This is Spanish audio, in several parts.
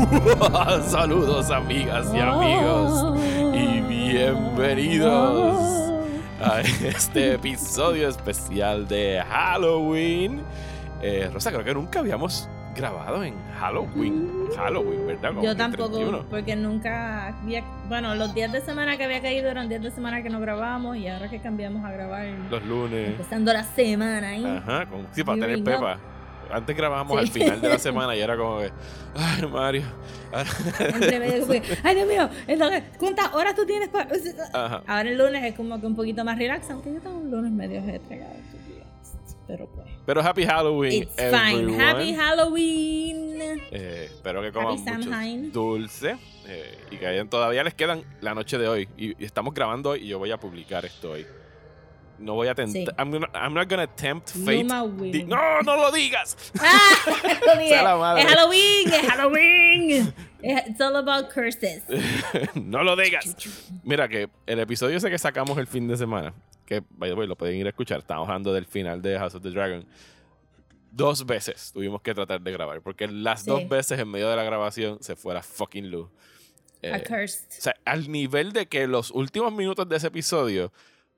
Saludos amigas y amigos y bienvenidos a este episodio especial de Halloween. Eh, Rosa, creo que nunca habíamos grabado en Halloween. Halloween, ¿verdad? Yo tampoco, porque nunca había, bueno, los días de semana que había caído eran días de semana que no grabábamos y ahora que cambiamos a grabar los lunes, empezando la semana ahí. Ajá, con, sí, para tener pepa antes grabábamos al final de la semana y era como que, ay, Mario. ay, Dios mío, entonces, ¿cuántas horas tú tienes para...? Ahora el lunes es como que un poquito más relax, aunque yo tengo un lunes medio entregado pero pues. Pero Happy Halloween, It's fine. Happy Halloween. Eh, espero que coman mucho dulce eh, y que hayan, todavía les quedan la noche de hoy y, y estamos grabando hoy y yo voy a publicar esto hoy. No voy a tentar. I'm, I'm, not gonna tempt fate. no, no lo digas. Ah, es Halloween, es Halloween. It's all about curses. no lo digas. Mira que el episodio ese que sacamos el fin de semana, que by the way, lo pueden ir a escuchar, estamos hablando del final de House of the Dragon. Dos veces tuvimos que tratar de grabar, porque las dos veces en medio de la grabación se fue la fucking luz. Eh, cursed. O sea, al nivel de que los últimos minutos de ese episodio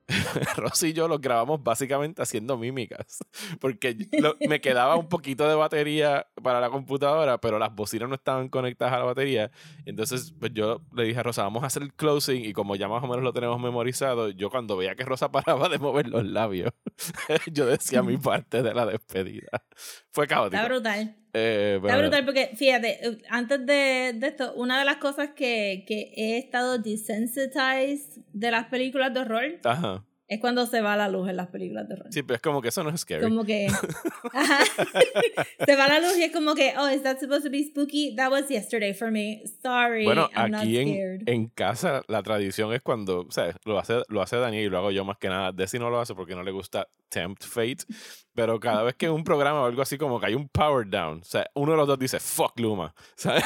Rosy y yo los grabamos básicamente haciendo mímicas, porque me quedaba un poquito de batería para la computadora, pero las bocinas no estaban conectadas a la batería. Entonces, pues yo le dije a Rosa, vamos a hacer el closing y como ya más o menos lo tenemos memorizado, yo cuando veía que Rosa paraba de mover los labios, yo decía mi parte de la despedida. Fue caótico. Está brutal. Eh, Está brutal porque, fíjate, eh, antes de, de, esto, una de las cosas que, que he estado desensitized de las películas de horror Ajá. Es cuando se va la luz en las películas de horror. Sí, pero es como que eso no es scary. Como que. se va la luz y es como que, oh, is that supposed to be spooky? That was yesterday for me. Sorry. Bueno, I'm aquí not en, en, casa la tradición es cuando, o sea, lo hace, lo hace Daniel y lo hago yo más que nada. Desi no lo hace porque no le gusta tempt fate. Pero cada vez que en un programa o algo así como que hay un power down, o sea, uno de los dos dice, fuck Luma, ¿sabes?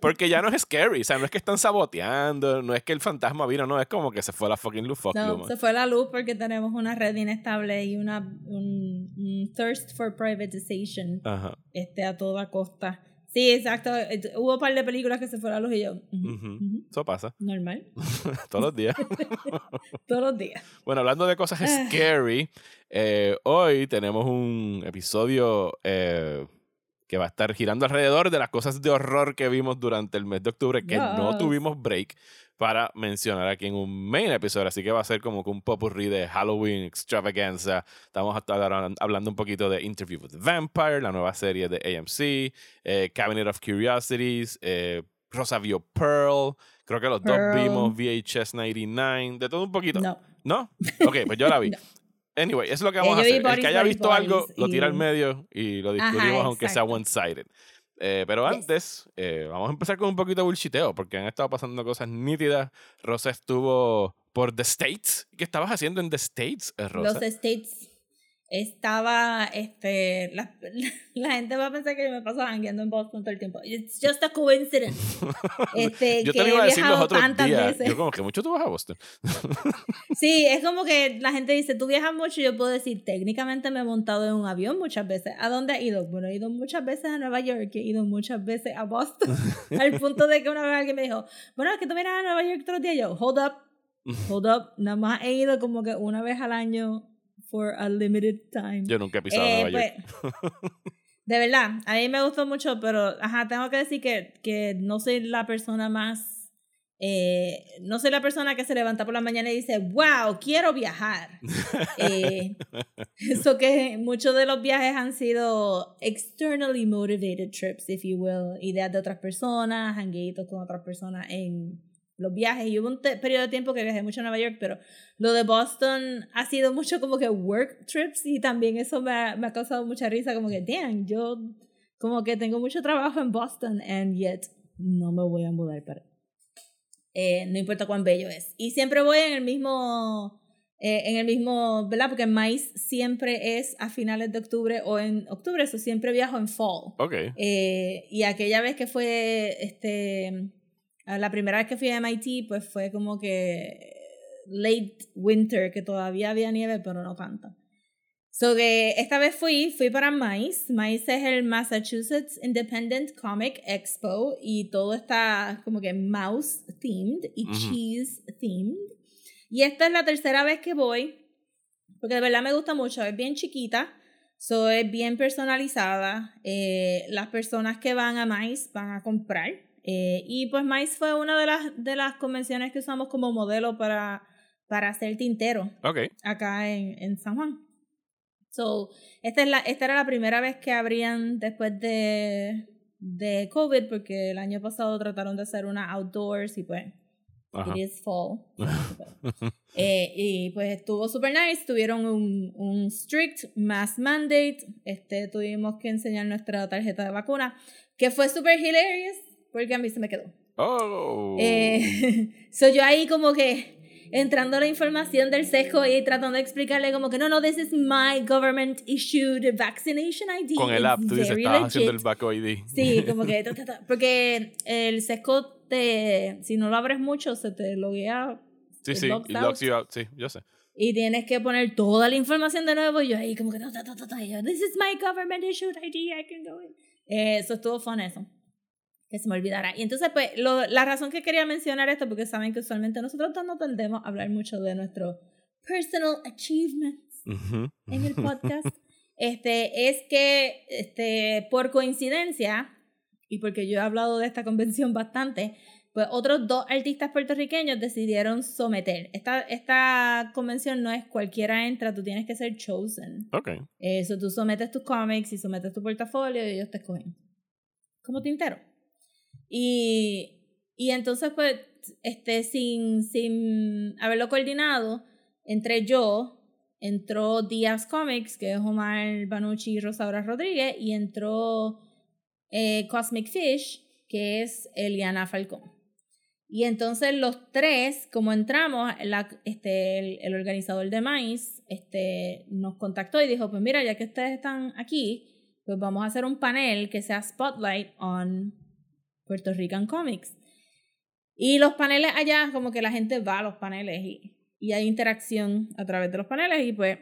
Porque ya no es scary, o sea, no es que están saboteando, no es que el fantasma vino, no, es como que se fue la fucking luz, fuck no, se fue la luz porque tenemos una red inestable y una, un, thirst for privatization Este, a toda costa. Sí, exacto. Hubo un par de películas que se fue la luz y yo. Eso pasa. Normal. Todos los días. Todos los días. Bueno, hablando de cosas ah. scary, eh, hoy tenemos un episodio eh, que va a estar girando alrededor de las cosas de horror que vimos durante el mes de octubre, que no tuvimos break para mencionar aquí en un main episodio. Así que va a ser como que un popurrí de Halloween extravaganza. Estamos hablando un poquito de Interview with the Vampire, la nueva serie de AMC, eh, Cabinet of Curiosities, eh, Rosa vio Pearl. Creo que los dos vimos VHS 99, de todo un poquito. No. ¿No? Ok, pues yo la vi. Anyway, eso es lo que vamos a hacer. El que haya visto algo, lo tira al medio y lo discutimos, aunque sea one-sided. Eh, pero antes, eh, vamos a empezar con un poquito de bullshiteo, porque han estado pasando cosas nítidas. Rosa estuvo por The States. ¿Qué estabas haciendo en The States, eh, Rosa? Los States estaba, este, la, la, gente va a pensar que yo me paso jangueando en Boston todo el tiempo. It's just a coincidence. Este, yo te lo iba a decir los otros días. Yo como que mucho tú vas a Boston. sí, es como que la gente dice, tú viajas mucho, y yo puedo decir, técnicamente me he montado en un avión muchas veces. ¿A dónde he ido? Bueno, he ido muchas veces a Nueva York, he ido muchas veces a Boston, al punto de que una vez alguien me dijo, bueno, es que tú vienes a Nueva York todos los días. Yo, hold up, hold up, nada más he ido como que una vez al año for a limited time. Yo nunca he pisado eh, Nueva York. Pues, de verdad, a mí me gustó mucho, pero ajá, tengo que decir que, que no soy la persona más. Eh, no soy la persona que se levanta por la mañana y dice, wow, quiero viajar. eh, eso que muchos de los viajes han sido externally motivated trips, if you will, ideas de otras personas, hanguitos con otras personas en los viajes. Y hubo un periodo de tiempo que viajé mucho a Nueva York, pero lo de Boston ha sido mucho como que work trips y también eso me ha, me ha causado mucha risa, como que, damn, yo como que tengo mucho trabajo en Boston and yet no me voy a mudar para... Eh, no importa cuán bello es. Y siempre voy en el mismo... Eh, en el mismo, ¿verdad? Porque maíz siempre es a finales de octubre o en octubre, eso siempre viajo en fall. Ok. Eh, y aquella vez que fue este la primera vez que fui a MIT, pues fue como que late winter, que todavía había nieve, pero no tanta. So que esta vez fui, fui para MICE. MICE es el Massachusetts Independent Comic Expo y todo está como que mouse themed y cheese themed. Y esta es la tercera vez que voy, porque de verdad me gusta mucho, es bien chiquita, so es bien personalizada. Eh, las personas que van a MICE van a comprar. Eh, y pues MICE fue una de las, de las convenciones que usamos como modelo para, para hacer tintero okay. acá en, en San Juan. So, esta, es la, esta era la primera vez que abrían después de, de COVID, porque el año pasado trataron de hacer una outdoors y pues it is fall. eh, y pues estuvo super nice, tuvieron un, un strict mass mandate, este, tuvimos que enseñar nuestra tarjeta de vacuna, que fue super hilarious, porque a mí se me quedó. Oh. Eh, so yo ahí como que entrando la información del sesgo y tratando de explicarle como que no, no, this is my government issued vaccination ID. Con el app, tú dices, estás haciendo el back ID. Sí, como que, porque el sesgo te, si no lo abres mucho, se te loguea. Sí, sí, y locks you out, sí, yo sé. Y tienes que poner toda la información de nuevo y yo ahí como que, no, this is my government issued ID, I can go in. Eh, eso estuvo fun eso que se me olvidara. Y entonces, pues, lo, la razón que quería mencionar esto, porque saben que usualmente nosotros no tendemos a hablar mucho de nuestro personal achievements en el podcast, este, es que, este, por coincidencia, y porque yo he hablado de esta convención bastante, pues otros dos artistas puertorriqueños decidieron someter. Esta, esta convención no es cualquiera entra, tú tienes que ser chosen. Ok. Eso, tú sometes tus cómics y sometes tu portafolio y ellos te escogen. Como tintero. Y, y entonces, pues, este, sin, sin haberlo coordinado, entré yo, entró Díaz Comics, que es Omar Banucci y Rosaura Rodríguez, y entró eh, Cosmic Fish, que es Eliana Falcón. Y entonces los tres, como entramos, la, este, el, el, organizador de Maíz este, nos contactó y dijo, pues mira, ya que ustedes están aquí, pues vamos a hacer un panel que sea Spotlight on Puerto Rican Comics. Y los paneles allá, como que la gente va a los paneles y, y hay interacción a través de los paneles y pues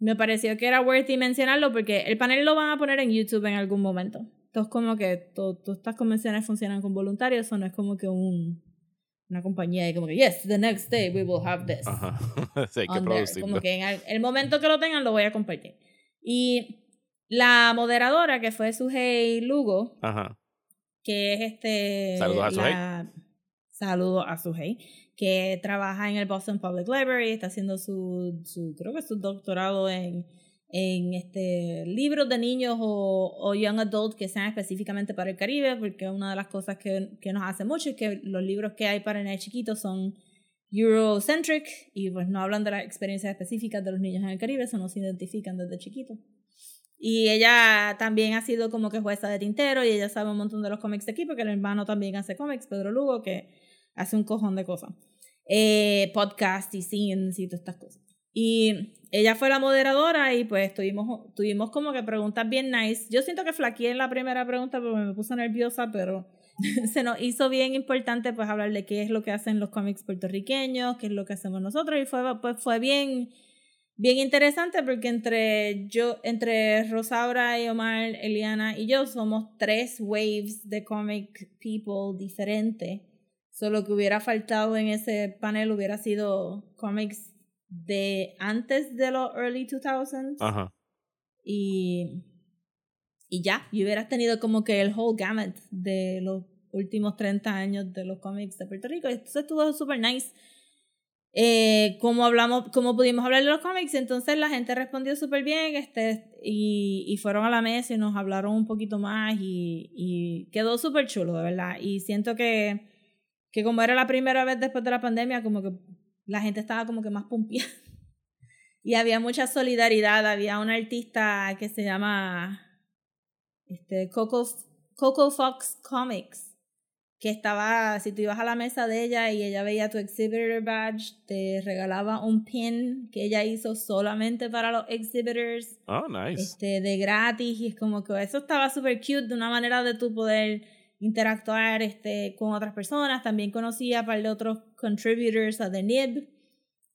me pareció que era worthy mencionarlo porque el panel lo van a poner en YouTube en algún momento. Entonces como que todas estas convenciones funcionan con voluntarios, o no es como que un, una compañía y como que, yes, the next day we will have this. Ajá. sí, hay que producirlo. Como que en el, momento que lo tengan lo voy a compartir. Y la moderadora, que fue Sujei Lugo, Ajá que es este... Saludos a Suhey. Saludos a Suhey, que trabaja en el Boston Public Library, está haciendo su, su creo que su doctorado en, en este, libros de niños o, o young adult que sean específicamente para el Caribe, porque una de las cosas que, que nos hace mucho es que los libros que hay para niños chiquitos son Eurocentric y pues no hablan de las experiencias específicas de los niños en el Caribe, eso no se identifican desde chiquitos. Y ella también ha sido como que jueza de tintero y ella sabe un montón de los cómics de aquí porque el hermano también hace cómics, Pedro Lugo, que hace un cojón de cosas. Eh, podcast y scenes y todas estas cosas. Y ella fue la moderadora y pues tuvimos, tuvimos como que preguntas bien nice. Yo siento que flaqueé en la primera pregunta porque me puse nerviosa, pero se nos hizo bien importante pues hablar de qué es lo que hacen los cómics puertorriqueños, qué es lo que hacemos nosotros y fue, pues, fue bien bien interesante porque entre yo, entre Rosaura y Omar, Eliana y yo somos tres waves de comic people diferentes. Solo que hubiera faltado en ese panel hubiera sido comics de antes de los early 2000s. Ajá. Y, y ya, y hubieras tenido como que el whole gamut de los últimos 30 años de los cómics de Puerto Rico. Entonces estuvo súper nice eh, como hablamos, como pudimos hablar de los cómics, entonces la gente respondió súper bien, este, y, y, fueron a la mesa y nos hablaron un poquito más y, y quedó súper chulo, de verdad. Y siento que, que como era la primera vez después de la pandemia, como que la gente estaba como que más pumpia. y había mucha solidaridad, había una artista que se llama este, Coco, Coco Fox Comics que estaba, si tú ibas a la mesa de ella y ella veía tu exhibitor badge, te regalaba un pin que ella hizo solamente para los exhibitors. Oh, nice. Este, de gratis y es como que eso estaba súper cute, de una manera de tú poder interactuar este, con otras personas. También conocía a par de otros contributors a The Nib.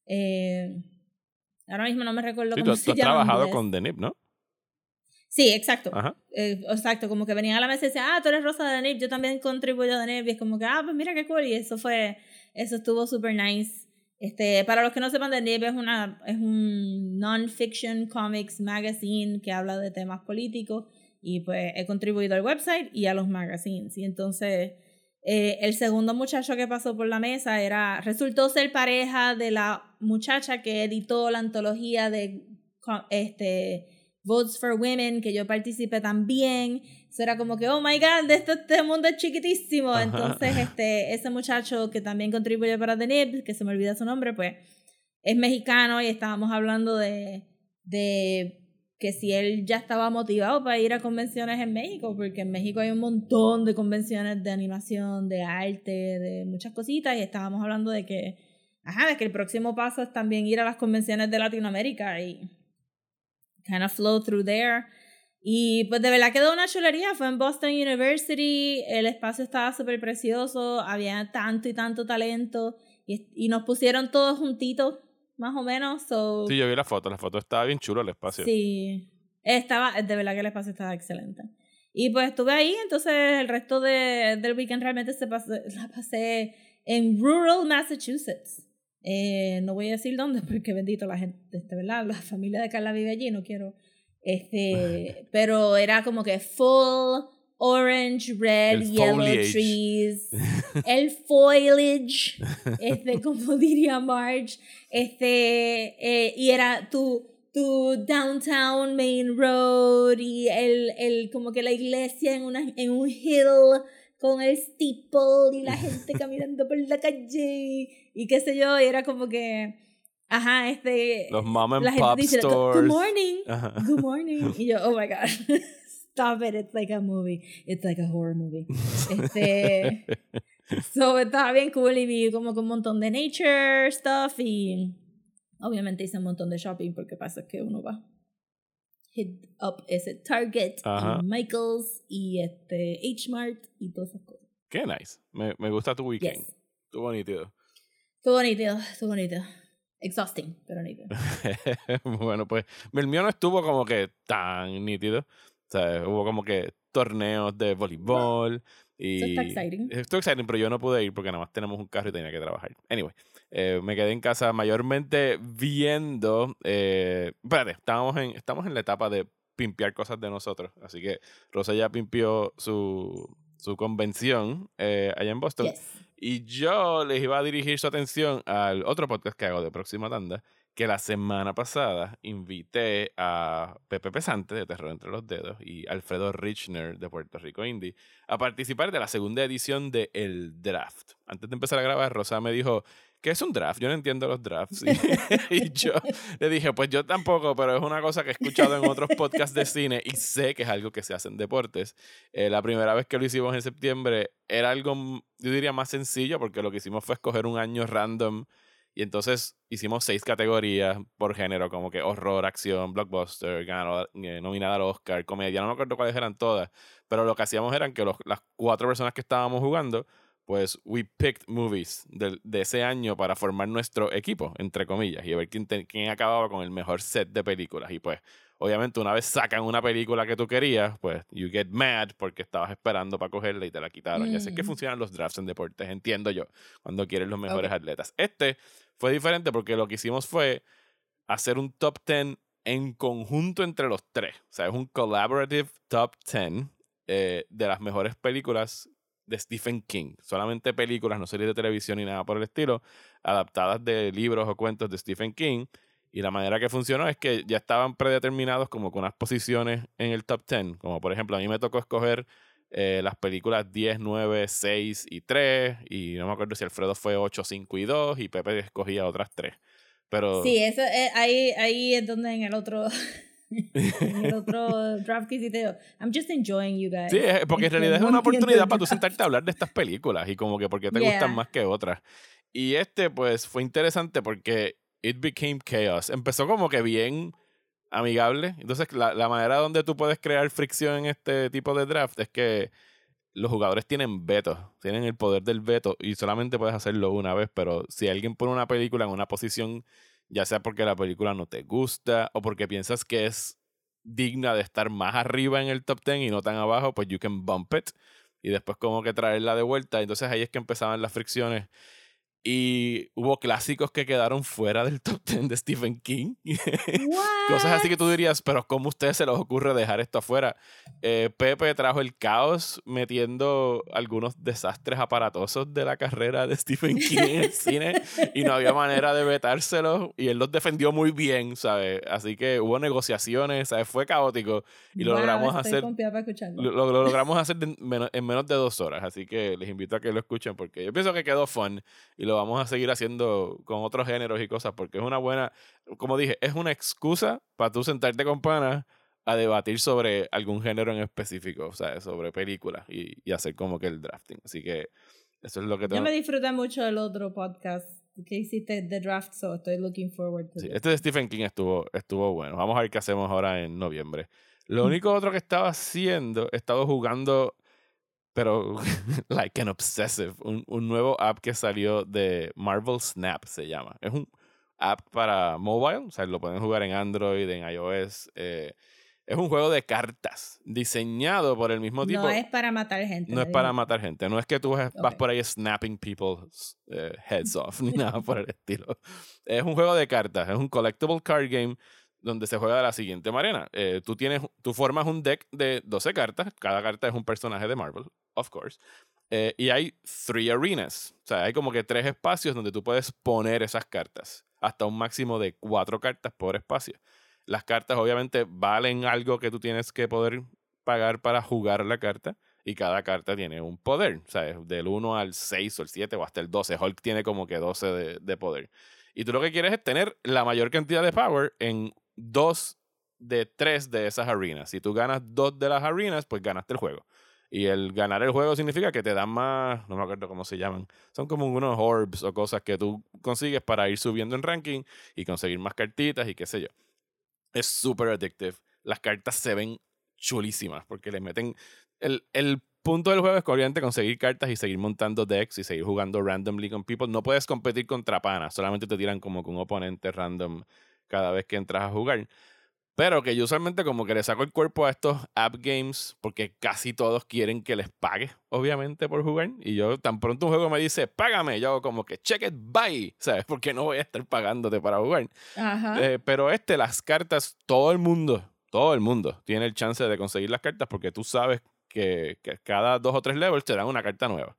Eh, Ahora mismo no me recuerdo sí, cómo tú, se tú has trabajado con The Nip, ¿no? Sí, exacto. Eh, exacto, como que venían a la mesa y decían, ah, tú eres Rosa de NIP, yo también contribuyo a NIP. Y es como que, ah, pues mira qué cool. Y eso fue, eso estuvo super nice. Este, para los que no sepan, NIP es, una, es un non-fiction comics magazine que habla de temas políticos. Y pues he contribuido al website y a los magazines. Y entonces, eh, el segundo muchacho que pasó por la mesa era, resultó ser pareja de la muchacha que editó la antología de este Votes for Women, que yo participé también. Eso era como que, oh my god, esto, este mundo es chiquitísimo. Ajá. Entonces, este, ese muchacho que también contribuye para The Nib, que se me olvida su nombre, pues es mexicano y estábamos hablando de, de que si él ya estaba motivado para ir a convenciones en México, porque en México hay un montón de convenciones de animación, de arte, de muchas cositas, y estábamos hablando de que, ajá, de que el próximo paso es también ir a las convenciones de Latinoamérica y kind of flow through there. Y pues de verdad quedó una chulería, fue en Boston University, el espacio estaba súper precioso, había tanto y tanto talento, y, y nos pusieron todos juntitos, más o menos. So, Sí, yo vi la foto. La foto estaba bien chulo el espacio. Sí, estaba, de verdad que el espacio estaba excelente. Y pues estuve ahí, entonces el resto de, del weekend realmente se pasé, la pasé en rural Massachusetts. Eh, no voy a decir dónde porque bendito la gente, este, ¿verdad? La familia de Carla vive allí, no quiero. Este, pero era como que full orange, red, El yellow foliage. trees, el foliage, este, como diría Marge, este, eh, y era tu, tu downtown main road y el, el, como que la iglesia en, una, en un hill con el steeple y la gente caminando por la calle y qué sé yo, y era como que, ajá, este, Los mom and la gente pop dice, stores. good morning, Ajá. good morning, y yo, oh my god. Stop it, it's like a movie. It's like a horror movie. Este, so, estaba bien cool y vi como que un montón de nature stuff y obviamente hice un montón de shopping porque pasa que uno va hit up ese Target Ajá. y Michaels y este H-Mart y todas esas cosas. Qué nice. Me, me gusta tu weekend. Yes. Estuvo nítido. Estuvo bonito, estuvo bonito. Exhausting, pero nítido. bueno, pues el mío no estuvo como que tan nítido. O sea, hubo como que torneos de voleibol. Y Eso está exciting. Estuvo exciting, pero yo no pude ir porque nada más tenemos un carro y tenía que trabajar. Anyway, eh, me quedé en casa mayormente viendo. Eh, espérate, estábamos en, estamos en la etapa de pimpear cosas de nosotros. Así que Rosa ya pimpió su, su convención eh, allá en Boston. Yes. Y yo les iba a dirigir su atención al otro podcast que hago de Próxima Tanda, que la semana pasada invité a Pepe Pesante de Terror Entre los Dedos y Alfredo Richner de Puerto Rico Indie a participar de la segunda edición de El Draft. Antes de empezar a grabar, Rosa me dijo, ¿qué es un draft? Yo no entiendo los drafts. Y, yo le dije, pues yo tampoco, pero es una cosa que he escuchado en otros podcasts de cine y sé que es algo que se hace en deportes. Eh, la primera vez que lo hicimos en septiembre era algo, yo diría, más sencillo porque lo que hicimos fue escoger un año random y entonces hicimos seis categorías por género, como que horror, acción, blockbuster, ganador, eh, nominada al Oscar, comedia, no me acuerdo cuáles eran todas, pero lo que hacíamos eran que los- las cuatro personas que estábamos jugando, pues we picked movies del- de, ese año para formar nuestro equipo, entre comillas, y a ver quién, quién acababa con el mejor set de películas. Y pues, obviamente, una vez sacan una película que tú querías, pues you get mad porque estabas esperando para cogerla y te la quitaron. Y así es que Mm. funcionan los drafts en deportes, entiendo yo, cuando quieres los mejores atletas. Este fue diferente porque lo que hicimos fue hacer un top 10 en conjunto entre los tres. O sea, es un collaborative top 10 eh, de las mejores películas de Stephen King. Solamente películas, no series de televisión ni nada por el estilo, adaptadas de libros o cuentos de Stephen King. Y la manera que funcionó es que ya estaban predeterminados como con unas posiciones en el top 10. Como por ejemplo, a mí me tocó escoger eh, las películas 10, 9, 6 y 3. Y no me acuerdo si Alfredo fue 8, 5 y 2. Y Pepe escogía otras 3. Pero Sí, eso, eh, ahí, ahí es donde en el otro, en el otro draft que hiciste I'm just enjoying you guys. Sí, es- porque en realidad es una oportunidad para tú sentarte a hablar de estas películas y como que porque te Yeah. gustan más que otras. Y este, pues, fue interesante porque it became chaos. Empezó como que bien amigable. Entonces, la, la manera donde tú puedes crear fricción en este tipo de draft es que los jugadores tienen veto, tienen el poder del veto y solamente puedes hacerlo una vez, pero si alguien pone una película en una posición ya sea porque la película no te gusta o porque piensas que es digna de estar más arriba en el top 10 y no tan abajo, pues you can bump it y después como que traerla de vuelta. Entonces ahí es que empezaban las fricciones y hubo clásicos que quedaron fuera del top 10 de Stephen King. Cosas así que tú dirías, pero ¿cómo a ustedes se les ocurre dejar esto afuera? Eh, Pepe trajo el caos metiendo algunos desastres aparatosos de la carrera de Stephen King en el cine y no había manera de vetárselos y él los defendió muy bien, ¿sabes? Así que hubo negociaciones, ¿sabes? Fue caótico y lo logramos hacer. Lo, lo, logramos hacer en menos de dos horas, así que les invito a que lo escuchen porque yo pienso que quedó fun y lo vamos a seguir haciendo con otros géneros y cosas, porque es una buena, como dije, es una excusa para tú sentarte con panas a debatir sobre algún género en específico, o sea, sobre películas y, y hacer como que el drafting. Así que eso es lo que tengo. Yo me disfruté mucho del otro podcast que hiciste The Draft, so estoy looking forward to sí, Este de Stephen King estuvo, estuvo bueno. Vamos a ver qué hacemos ahora en noviembre. Lo único otro que estaba haciendo, he estado jugando pero like an obsessive, un, un, nuevo app que salió de Marvel Snap se llama. Es un app para mobile, o sea, lo pueden jugar en Android, en iOS. Eh, es un juego de cartas diseñado por el mismo tipo. No es para matar gente. No es para matar gente. No es que tú vas por ahí snapping people's eh, heads off ni nada por el estilo. Es un juego de cartas. Es un collectible card game donde se juega de la siguiente manera. Eh, tú, tienes, tú formas un deck de 12 cartas, cada carta es un personaje de Marvel, of course, eh, y hay three arenas, o sea, hay como que tres espacios donde tú puedes poner esas cartas, hasta un máximo de cuatro cartas por espacio. Las cartas obviamente valen algo que tú tienes que poder pagar para jugar la carta, y cada carta tiene un poder, o sea, del 1 al 6 o el 7 o hasta el 12. Hulk tiene como que 12 de, de poder. Y tú lo que quieres es tener la mayor cantidad de power en dos de tres de esas arenas. Si tú ganas dos de las arenas, pues ganaste el juego. Y el ganar el juego significa que te dan más, no me acuerdo cómo se llaman, son como unos orbs o cosas que tú consigues para ir subiendo en ranking y conseguir más cartitas y qué sé yo. Es súper addictive. Las cartas se ven chulísimas porque le meten... El, el punto del juego es obviamente conseguir cartas y seguir montando decks y seguir jugando randomly con people. No puedes competir contra panas, solamente te tiran como con oponente random cada vez que entras a jugar. Pero que yo usualmente como que le saco el cuerpo a estos app games porque casi todos quieren que les pague, obviamente, por jugar. Y yo tan pronto un juego me dice, págame, yo hago como que check it, bye, ¿sabes? Porque no voy a estar pagándote para jugar. Eh, pero este, las cartas, todo el mundo, todo el mundo tiene el chance de conseguir las cartas porque tú sabes que, cada dos o tres levels te dan una carta nueva.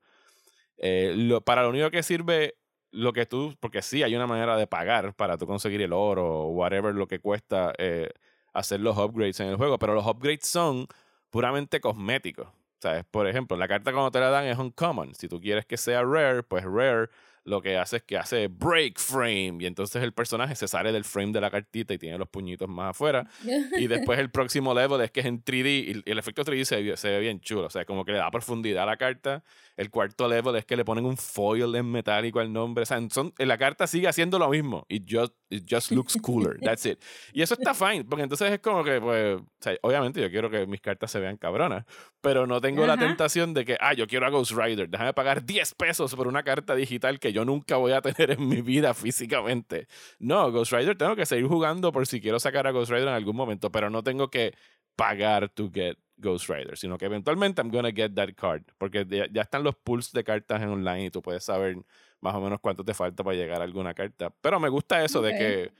Eh, lo, para lo único que sirve lo que tú, porque sí hay una manera de pagar para tú conseguir el oro o whatever lo que cuesta eh, hacer los upgrades en el juego, pero los upgrades son puramente cosméticos. ¿Sabes? Por ejemplo, la carta cuando te la dan es un common. Si tú quieres que sea rare, pues rare lo que hace es que hace break frame y entonces el personaje se sale del frame de la cartita y tiene los puñitos más afuera. y después el próximo level es que es en 3D y el efecto 3D se, se, ve bien chulo, o sea, como que le da profundidad a la carta. El cuarto level es que le ponen un foil en metálico al nombre. O sea, son, la carta sigue haciendo lo mismo y just, it just looks cooler. That's it. Y eso está fine, porque entonces es como que, pues, o sea, obviamente yo quiero que mis cartas se vean cabronas, pero no tengo la tentación de que, ah, yo quiero a Ghost Rider, déjame pagar 10 pesos por una carta digital que yo nunca voy a tener en mi vida físicamente. No, Ghost Rider tengo que seguir jugando por si quiero sacar a Ghost Rider en algún momento, pero no tengo que pagar to get Ghost Rider, sino que eventualmente I'm gonna get that card, porque ya, están los pools de cartas en online y tú puedes saber más o menos cuánto te falta para llegar a alguna carta. Pero me gusta eso de que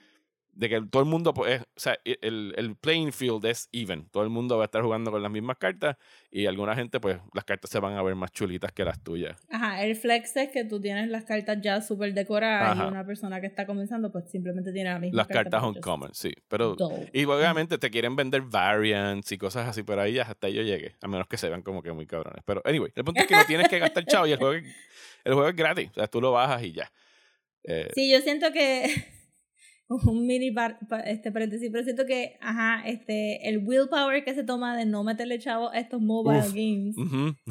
de que todo el mundo, pues, o sea, e, el, el, playing field es even. Todo el mundo va a estar jugando con las mismas cartas y alguna gente, pues, las cartas se van a ver más chulitas que las tuyas. Ajá, el flex es que tú tienes las cartas ya súper decoradas y una persona que está comenzando, pues, simplemente tiene la misma Las cartas son common, sí. Pero, y obviamente te quieren vender variants y cosas así, pero ahí hasta yo llegué, a menos que se vean como que muy cabrones. Pero, anyway, el punto es que no tienes que gastar chavo y el juego, el juego es gratis. O sea, tú lo bajas y ya. Eh, sí, yo siento que un mini este paréntesis, pero siento que, ajá, este, el willpower que se toma de no meterle chavo a estos mobile games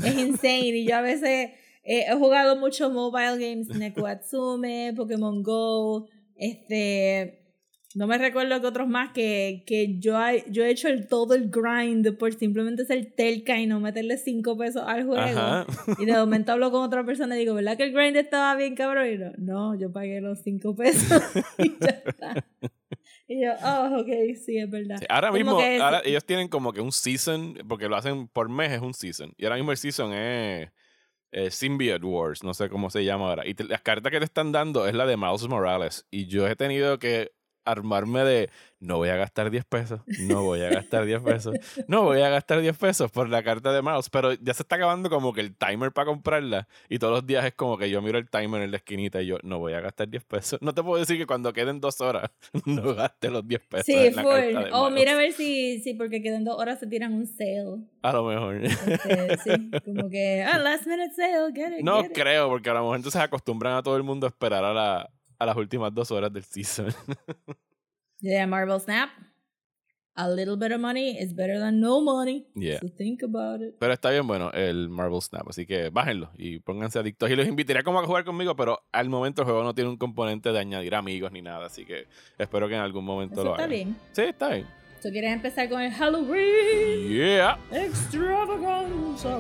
es insane. Y yo a veces he jugado muchos mobile games, Neko Atsume, Pokémon Go, este, No me recuerdo que otros más que, que yo, yo he hecho el, todo el grind por simplemente ser telca y no meterle cinco pesos al juego. Y de momento hablo con otra persona y digo, ¿verdad que el grind estaba bien cabrón? Y no, no yo pagué los cinco pesos y ya está. Y yo, oh, ok, sí, es verdad. ahora mismo, ahora ellos tienen como que un season, porque lo hacen por mes, es un season. Y ahora mismo el season es eh, Symbiote Wars, no sé cómo se llama ahora. Y las cartas que te están dando es la de Miles Morales. Y yo he tenido que armarme de no voy a gastar 10 pesos, no voy a gastar 10 pesos, no voy a gastar 10 pesos por la carta de mouse, pero ya se está acabando como que el timer para comprarla y todos los días es como que yo miro el timer en la esquinita y yo no voy a gastar 10 pesos. No te puedo decir que cuando queden dos horas no gaste los 10 pesos. Sí, fue. O mira a ver si, si porque quedan dos horas se tiran un sale. A lo mejor. Este, sí, como que, ah, last minute sale, get it. No creo, porque a lo mejor entonces acostumbran a todo el mundo a esperar a la a las últimas dos horas del season. yeah, Marvel Snap. A little bit of money is better than no money. Yeah. So think about it. Pero está bien bueno el Marvel Snap, así que bájenlo y pónganse adictos. Y los invitaría como a jugar conmigo, pero al momento el juego no tiene un componente de añadir amigos ni nada, así que espero que en algún momento lo hagan. Está bien. Sí, está bien. ¿Tú quieres empezar con el Halloween? Yeah. Extravaganza.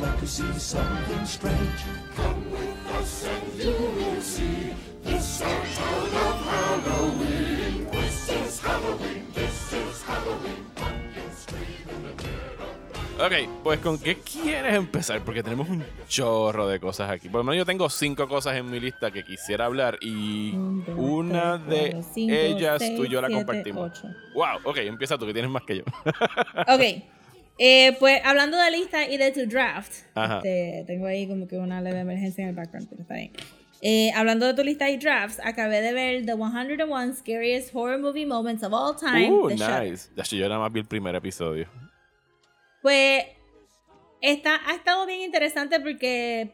To see something strange. Come with us and you will see. This our town of Halloween. This is Halloween. This is Halloween. Ok, pues ¿con qué quieres empezar? Porque tenemos un chorro de cosas aquí. Por lo menos yo tengo cinco cosas en mi lista que quisiera hablar y una de ellas tú y yo la compartimos. Wow, ok, empieza tú que tienes más que yo. ok, eh, pues hablando de lista y de tu draft, este, tengo ahí como que una leve emergencia en el background, pero está bien. Eh, hablando de tu lista y drafts, acabé de ver The 101 Scariest Horror Movie Moments of All Time. Uh, nice. Ya yo nada más vi el primer episodio. Pues está, ha estado bien interesante porque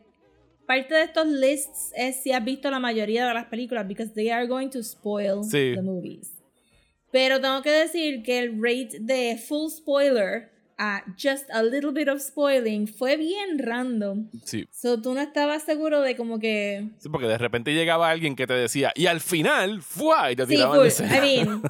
parte de estos lists es si has visto la mayoría de las películas, because they are going to spoil the movies. Pero tengo que decir que el rate de full spoiler just a little bit of spoiling fue bien random. Sí. So tú no estabas seguro de como que. Sí, porque de repente llegaba alguien que te decía, y al final, fue y te sí, tiraban sí, I mean,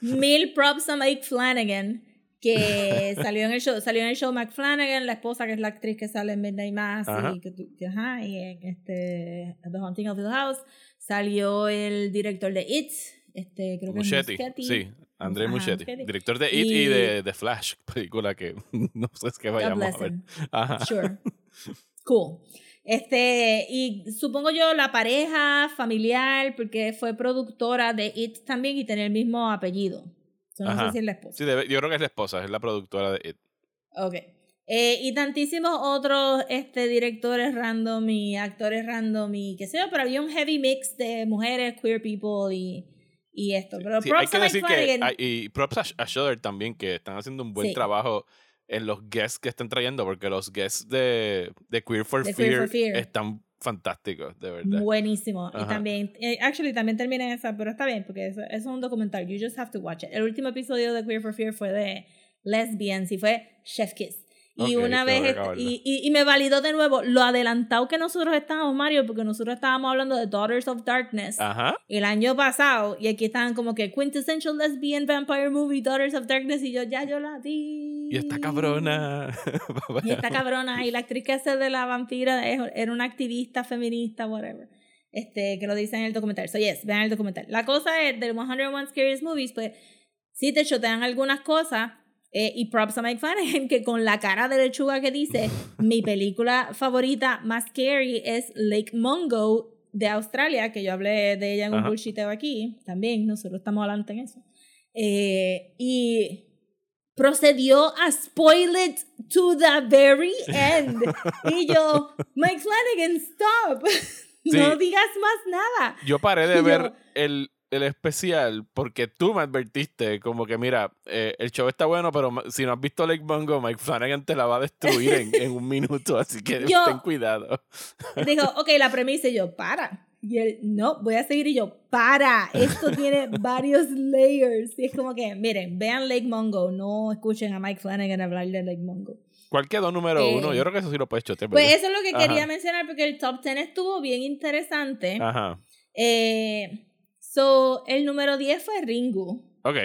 mil props a Mike Flanagan, que salió en el show, salió en el show Mike Flanagan, la esposa que es la actriz que sale en Midnight Mass y, que, ajá, y en este The Haunting of the House. Salió el director de It, este, creo que es Sí, André Muschietti, director de It y, de, The Flash, película que no sé es que vayamos a ver. Ajá. Sure. Cool. Este, y supongo yo la pareja familiar, porque fue productora de It también y tiene el mismo apellido. no sé si es la esposa. Sí, yo creo que es la esposa, es la productora de It. Ok. Eh, y tantísimos otros este, directores random y actores random y qué sé yo, pero había un heavy mix de mujeres, queer people y y esto. Pero props hay que decir que y props a, Shudder también que están haciendo un buen trabajo en los guests que están trayendo porque los guests de, de Queer, for Fear, están fantásticos, de verdad. Buenísimo. Y también, eh, actually, también termina en esa, pero está bien, porque eso, es un documental. You just have to watch it. El último episodio de Queer for Fear fue de lesbians y fue Chef Kiss. Y una vez, y, y, me validó de nuevo lo adelantado que nosotros estábamos, Mario, porque nosotros estábamos hablando de Daughters of Darkness el año pasado, y aquí estaban como que Quintessential Lesbian Vampire Movie, Daughters of Darkness, y yo ya yo la vi. Y esta cabrona. y esta cabrona, y la actriz que hace de la vampira era una activista feminista, whatever. Este, que lo dice en el documental. So, yes, vean el documental. La cosa es, del 101 Scariest Movies, pues, sí te chotean algunas cosas, eh, y props a Mike Flanagan, que con la cara de lechuga que dice, mi película favorita más scary es Lake Mungo de Australia, que yo hablé de ella en un bullshiteo aquí, también, nosotros estamos adelante en eso. Eh, y procedió a spoil it to the very end. y yo, Mike Flanagan, stop. no digas más nada. Yo paré de ver el el especial porque tú me advertiste como que mira, eh, el show está bueno, pero si no has visto Lake Bongo, Mike Flanagan te la va a destruir en, en un minuto, así que ten cuidado. Dijo, ok, la premisa y yo, para. Y él, no, voy a seguir y yo, para, esto tiene varios layers. Y es como que, miren, vean Lake Mongo, no escuchen a Mike Flanagan hablar de Lake Mongo. ¿Cuál quedó número uno? Eh, Yo creo que eso sí lo puedes chotear. Pues eso es lo que Ajá. quería mencionar porque el top 10 estuvo bien interesante. Ajá. Eh, so, el número 10 fue Ringu, Ok.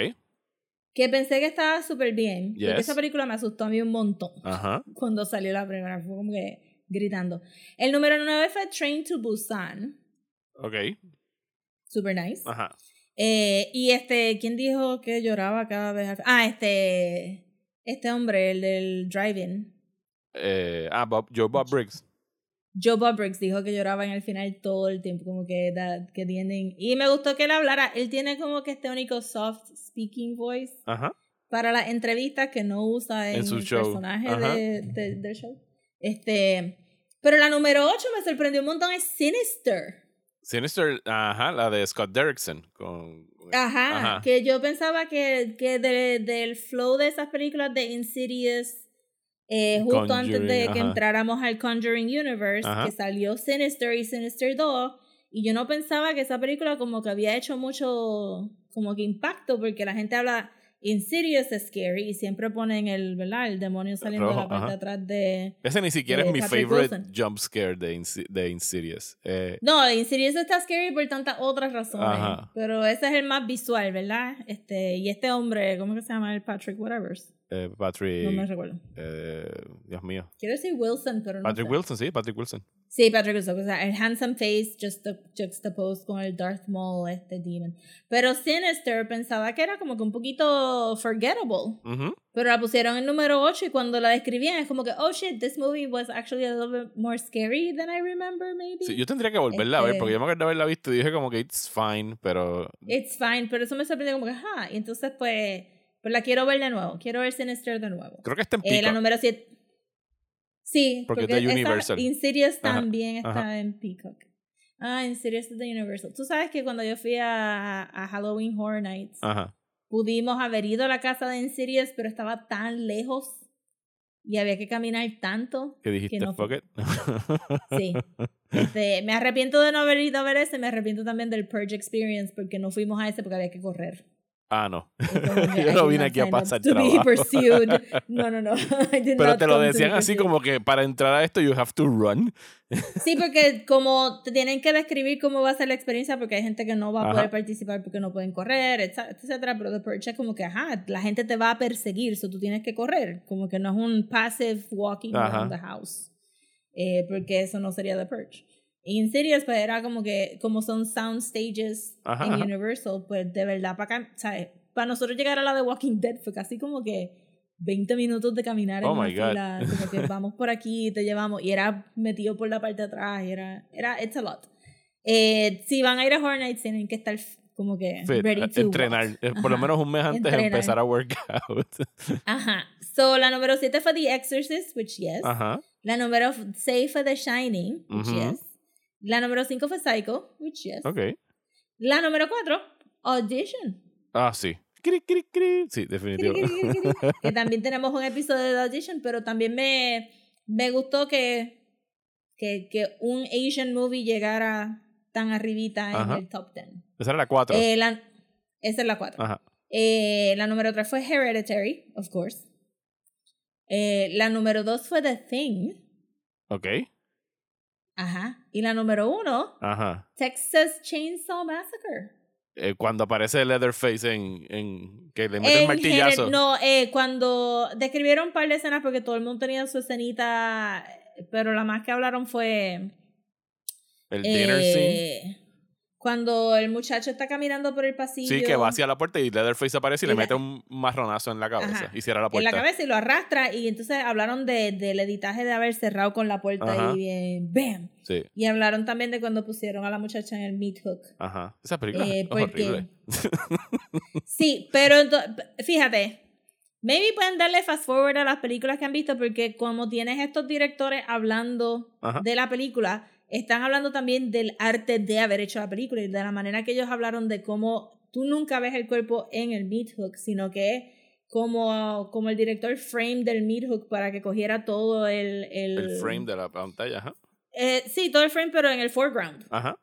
que pensé que estaba súper bien. Porque Yes. esa película me asustó a mí un montón Ajá. cuando salió la primera. Fue como que gritando. El número 9 fue Train to Busan. Ok. Super nice. Ajá. Eh, y este, ¿quién dijo que lloraba cada vez? Ah, este. Este hombre, el del driving. Eh, ah, Bob, Joe Bob Briggs. Joe Bob Briggs dijo que lloraba en el final todo el tiempo, como que, that- que tienen... Y me gustó que él hablara, él tiene como que este único soft speaking voice Ajá. para las entrevistas que no usa en, En su el show. personaje de, de- del show. Este, pero la número 8 me sorprendió un montón, es Sinister. Sinister, ajá, la de Scott Derrickson. Con, Ajá, Ajá. que yo pensaba que, que de- del flow de esas películas de Insidious, eh, justo antes de Conjuring, que ajá. entráramos al Conjuring Universe, Ajá. que salió Sinister y Sinister 2, y yo no pensaba que esa película como que había hecho mucho como que impacto, porque la gente habla Insidious scary y siempre ponen el, ¿verdad? El demonio saliendo de Rojo, la parte ajá. de atrás de... Ese ni siquiera de es mi Patrick favorite Wilson. jump scare de, Insi- de Insidious. Eh, No, Insidious está scary por tantas otras razones, pero ese es el más visual, ¿verdad? Este, y este hombre, ¿cómo que se llama? El Patrick Whatever. Eh, Patrick. No me recuerdo. eh, Dios mío. Quiero decir Wilson, pero no Patrick sé. Wilson, sí, Patrick Wilson. Sí, Patrick Wilson. O sea, el handsome face just juxtaposed con el Darth Maul, este demon. Pero Sinister pensaba que era como que un poquito forgettable. Ujú. Pero la pusieron en número 8 y cuando la describían es como que, oh shit, this movie was actually a little bit more scary than I remember, maybe. Sí, yo tendría que volverla a ver Este- porque yo me acuerdo de haberla visto y dije como que it's fine, pero It's fine, pero eso me sorprendió como que, ajá. Y entonces, pues, pues la quiero ver de nuevo. Quiero ver Sinister de nuevo. creo que está en Eh, la Peacock. número 7. Sí, Porque porque, es de Universal. Insidious Ajá, también está ajá. en Peacock. Ah, Insidious es de Universal. Tú sabes que cuando yo fui a, a Halloween Horror Nights, Ajá. pudimos haber ido a la casa de Insidious, pero estaba tan lejos y había que caminar tanto. ¿Qué dijiste? no Fuck it. Sí. Este, me arrepiento de no haber ido a ver ese, me arrepiento también del Purge Experience porque no fuimos a ese porque había que correr. Ah, no. Yo no vine aquí a pasar trabajo. No, no, no. Pero te lo decían así como que para entrar a esto you have to run. Sí, porque como te tienen que describir cómo va a ser la experiencia, porque hay gente que no va a Ajá. poder participar porque no pueden correr, etcétera, pero The Purge es como que, ajá, la gente te va a perseguir, so tú tienes que correr, como que no es un passive walking Ajá. around the house, eh, porque eso no sería The Purge. Y Insidious, pues era como que, como son sound stages Ajá, en ajá. Universal, pues de verdad, para ¿sabes? Para nosotros llegar a la de Walking Dead fue casi como que 20 minutos de caminar en Oh my God. fila, como que vamos por aquí, te llevamos, y era metido por la parte de atrás, y era, era, it's a lot. Eh, si van a ir a Horror Nights, tienen que estar como que Fit, ready to entrenar. walk. Eh, Por lo menos un mes antes de empezar a workout. Ajá. So, la número 7 fue The Exorcist, which yes. Ajá. La número 6 fue The Shining, which Ujú. yes. La número 5 fue Psycho, which yes. Ok. La número 4, Audition. Ah, sí. Cri, cri, cri. Sí, definitivo. que también tenemos un episodio de Audition, pero también me, me gustó que, que, que un Asian movie llegara tan arribita en Ajá. el top 10. Esa era la 4. Eh, la, esa es la 4. Ajá. Eh, la número 3 fue Hereditary, of course. Eh, la número 2 fue The Thing. Ok. Ajá. Y la número 1, Ajá. Texas Chainsaw Massacre. Eh, cuando aparece Leatherface en, en que le mete el En martillazo. no, eh, cuando describieron un par de escenas porque todo el mundo tenía su escenita, pero la más que hablaron fue el dinner scene. Cuando el muchacho está caminando por el pasillo. Sí, que va hacia la puerta y Leatherface aparece y, Y le la- mete un marronazo en la cabeza Ajá. y cierra la en puerta. la cabeza y lo arrastra y entonces hablaron de, del editaje de haber cerrado con la puerta Ajá. y bien, ¡bam! Sí, Y hablaron también de cuando pusieron a la muchacha en el meat hook. ajá. Esa película Eh, es porque- horrible. Sí, pero ento- fíjate, maybe pueden darle fast forward a las películas que han visto porque como tienes estos directores hablando Ajá. de la película, están hablando también del arte de haber hecho la película y de la manera que ellos hablaron de cómo tú nunca ves el cuerpo en el meat hook, sino que como, como el director frame del meat hook para que cogiera todo el... El, El frame de la pantalla, ajá. Eh, sí, todo el frame, pero en el foreground. Ajá.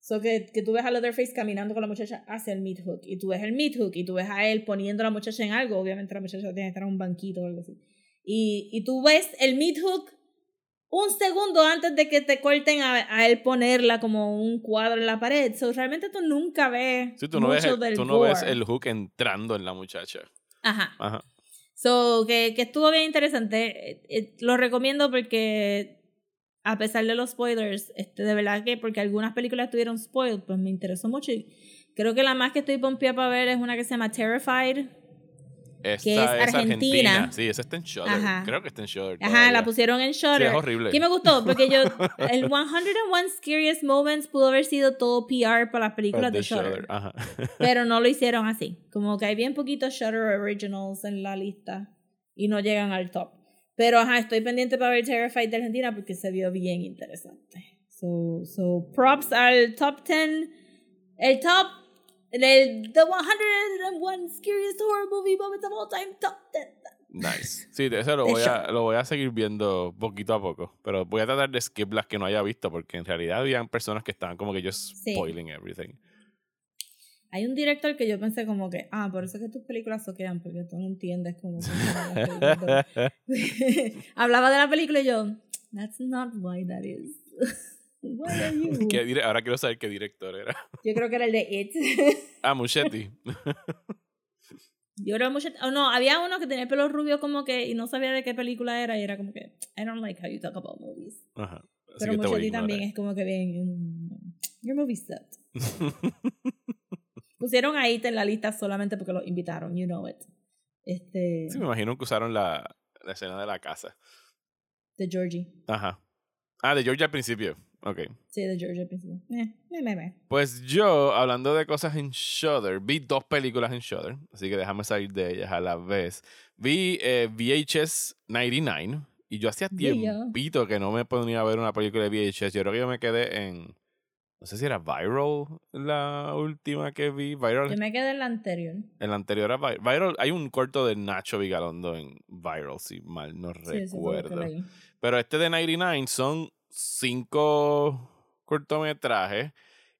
So que, que tú ves a Leatherface caminando con la muchacha hacia el meat hook. Y tú ves el meat hook y tú ves a él poniendo a la muchacha en algo. Obviamente la muchacha tiene que estar en un banquito o algo así. Y, y tú ves el meat hook un segundo antes de que te corten a, a, él ponerla como un cuadro en la pared. So, realmente tú nunca ves sí, tú no mucho ves, del tú no gore. ves el hook entrando en la muchacha. Ajá. Ajá. So, que, que estuvo bien interesante. Eh, eh, lo recomiendo porque, a pesar de los spoilers, este, de verdad que porque algunas películas tuvieron spoiled, pues me interesó mucho. Y creo que la más que estoy pompeada para ver es una que se llama Terrified. Esta es Argentina. Sí, esa está en Shudder. Ajá. Creo que está en Shudder. Ajá, todavía. la pusieron en Sí, Shudder. es horrible. que me gustó, porque yo, el 101 Scariest Moments pudo haber sido todo PR para las películas de, de Shudder. Ajá. Pero no lo hicieron así. Como que hay bien poquitos Shutter Originals en la lista y no llegan al top. Pero ajá, estoy pendiente para ver Terrified de Argentina porque se vio bien interesante. So, so props al top 10. El top. El The 101 Scariest Horror Movie Moments of All Time Top 10. Nice. Sí, de eso lo voy, a, lo voy a seguir viendo poquito a poco. Pero voy a tratar de skip las que no haya visto porque en realidad habían personas que estaban como que Sí. spoiling everything. Hay un director que yo pensé como que, ah, por eso es que tus películas soquean, porque tú no entiendes cómo. Hablaba de la película y yo, that's not why that is. Why are you? ¿Qué dire- Ahora quiero saber qué director era. Yo creo que era el de It. Ah, Muschetti. Yo creo mucho. Oh, no, había uno que tenía el pelo rubio como que y no sabía de qué película era y era como que, I don't like how you talk about movies. Ajá. Así Pero Muchetti también es como que bien, mm, your movie sucked. Pusieron a It en la lista solamente porque lo invitaron, you know it. Este, Sí, me imagino que usaron la, la escena de la casa. de Georgie. Ajá. Ah, de Georgia al principio. Ok. Sí, de Georgie al principio. Eh, me, me, me. Pues yo, hablando de cosas en Shudder, vi dos películas en Shudder, así que déjame salir de ellas a la vez. Vi eh, VHS 99 y yo hacía tiempito que no me ponía a ver una película de VHS. Yo creo que yo me quedé en, no sé si era Viral la última que vi. Viral, Yo me quedé en la anterior. en la anterior era Vi- Viral. Hay un corto de Nacho Vigalondo en Viral, si mal no Sí, recuerdo. Pero este de 99 son cinco cortometrajes.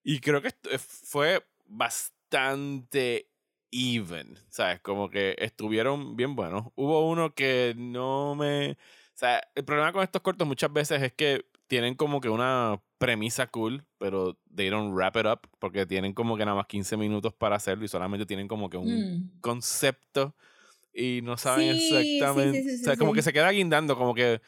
Y creo que esto- eh, fue bastante even. ¿Sabes? Como que estuvieron bien buenos. Hubo uno que no me. O sea, el problema con estos cortos muchas veces es que tienen como que una premisa cool, pero they don't wrap it up porque tienen como que nada más 15 minutos para hacerlo y solamente tienen como que un Mm. concepto y no saben Sí, sí, sí, exactamente. sí, o sea, como que se queda guindando, como que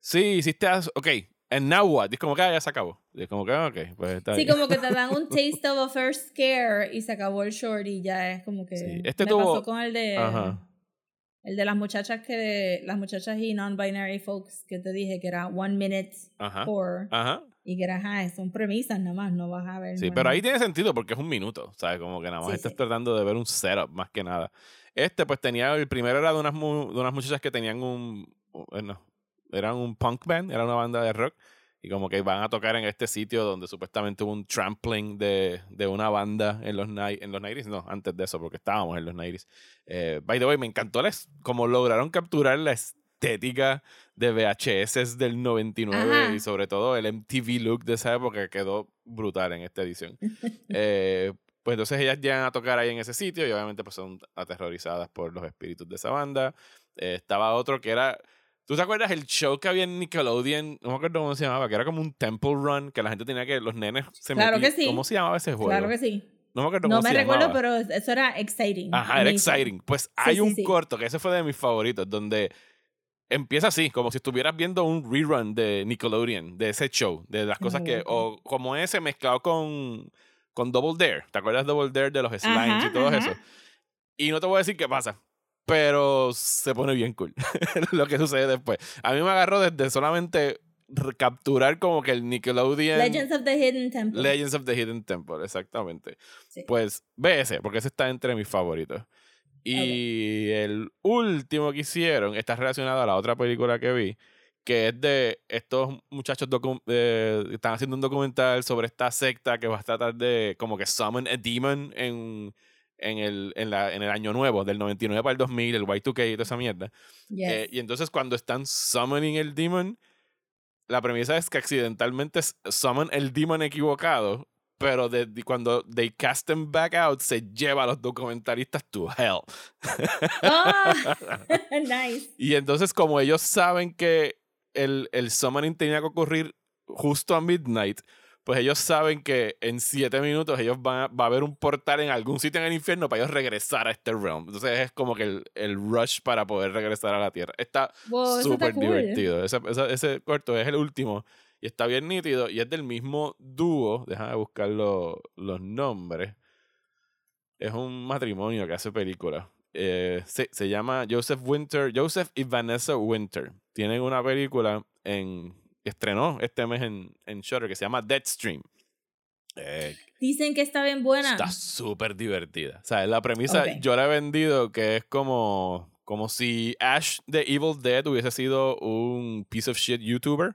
sí, hiciste, ok, and now what? Y es como que ah, ya se acabó. Y es como que, ah, ok, pues está Sí, bien. como que te dan un taste of a first scare y se acabó el short y ya es como que. Sí, este me tuvo- pasó con el de. Ajá. El de las muchachas que. Las muchachas y non-binary folks que te dije que era one minute Ajá. horror. Ajá. Y que era, ajá, son premisas nada más, no vas a ver. Sí, pero ahí tiene sentido porque es un minuto, ¿sabes? Como que nada más Sí, estás sí. tratando de ver un setup más que nada. Este, pues tenía, el primero era de unas, mu- de unas muchachas que tenían un, bueno, eran un punk band, era una banda de rock, y como que van a tocar en este sitio donde supuestamente hubo un trampling de, de una banda en los, en los 90s, no, antes de eso, porque estábamos en los 90s. Eh, by the way, me encantó les, como lograron capturar la estética de VHS del 99 Ajá. y sobre todo el MTV look de esa época quedó brutal en esta edición. Eh, pues entonces ellas llegan a tocar ahí en ese sitio y obviamente pues son aterrorizadas por los espíritus de esa banda. Eh, estaba otro que era... ¿Tú te acuerdas el show que había en Nickelodeon? No me acuerdo cómo se llamaba, que era como un Temple Run, que la gente tenía que... Los nenes se Claro metían- que sí. ¿Cómo se llamaba ese juego? Claro que sí. No me acuerdo No cómo me se recuerdo, llamaba. pero eso era exciting. Ajá, era amazing. exciting. Pues hay sí, un sí. corto, que ese fue de mis favoritos, donde empieza así, como si estuvieras viendo un rerun de Nickelodeon, de ese show, de las cosas que, o como ese mezclado con, con Double Dare. ¿Te acuerdas Double Dare de los slimes Ajá, y todo ajá. eso? Y no te voy a decir qué pasa, pero se pone bien cool lo que sucede después. A mí me agarró desde solamente capturar como que el Nickelodeon... Legends of the Hidden Temple. Legends of the Hidden Temple, exactamente. Sí. Pues ve ese, porque ese está entre mis favoritos. Y el último que hicieron está relacionado a la otra película que vi, que es de estos muchachos eh, están haciendo un documental sobre esta secta que va a tratar de como que summon a demon en, en, el, en, la, en el año nuevo, del 99 para el 2000, el Y2K y toda esa mierda. Yes. Eh, y entonces cuando están summoning el demon, la premisa es que accidentalmente summon el demon equivocado pero de, cuando they cast them back out, se lleva a los documentalistas to hell. Oh, nice. Y entonces, como ellos saben que el, el summoning tenía que ocurrir justo a midnight, pues ellos saben que en siete minutos ellos van a, va a haber un portal en algún sitio en el infierno para ellos regresar a este realm. Entonces es como que el, el rush para poder regresar a la Tierra. Está súper divertido. Ese, ese, corto es el último y está bien nítido y es del mismo dúo. Déjame buscar los nombres. Es un matrimonio que hace películas. Eh, se, se llama Joseph Winter, Joseph y Vanessa Winter. Tienen una película en estrenó este mes en, en Shutter que se llama Deadstream. Eh, Dicen que está bien buena. Está súper divertida. O sea, la premisa yo la he vendido que es como, como si Ash de Evil Dead hubiese sido un piece of shit YouTuber.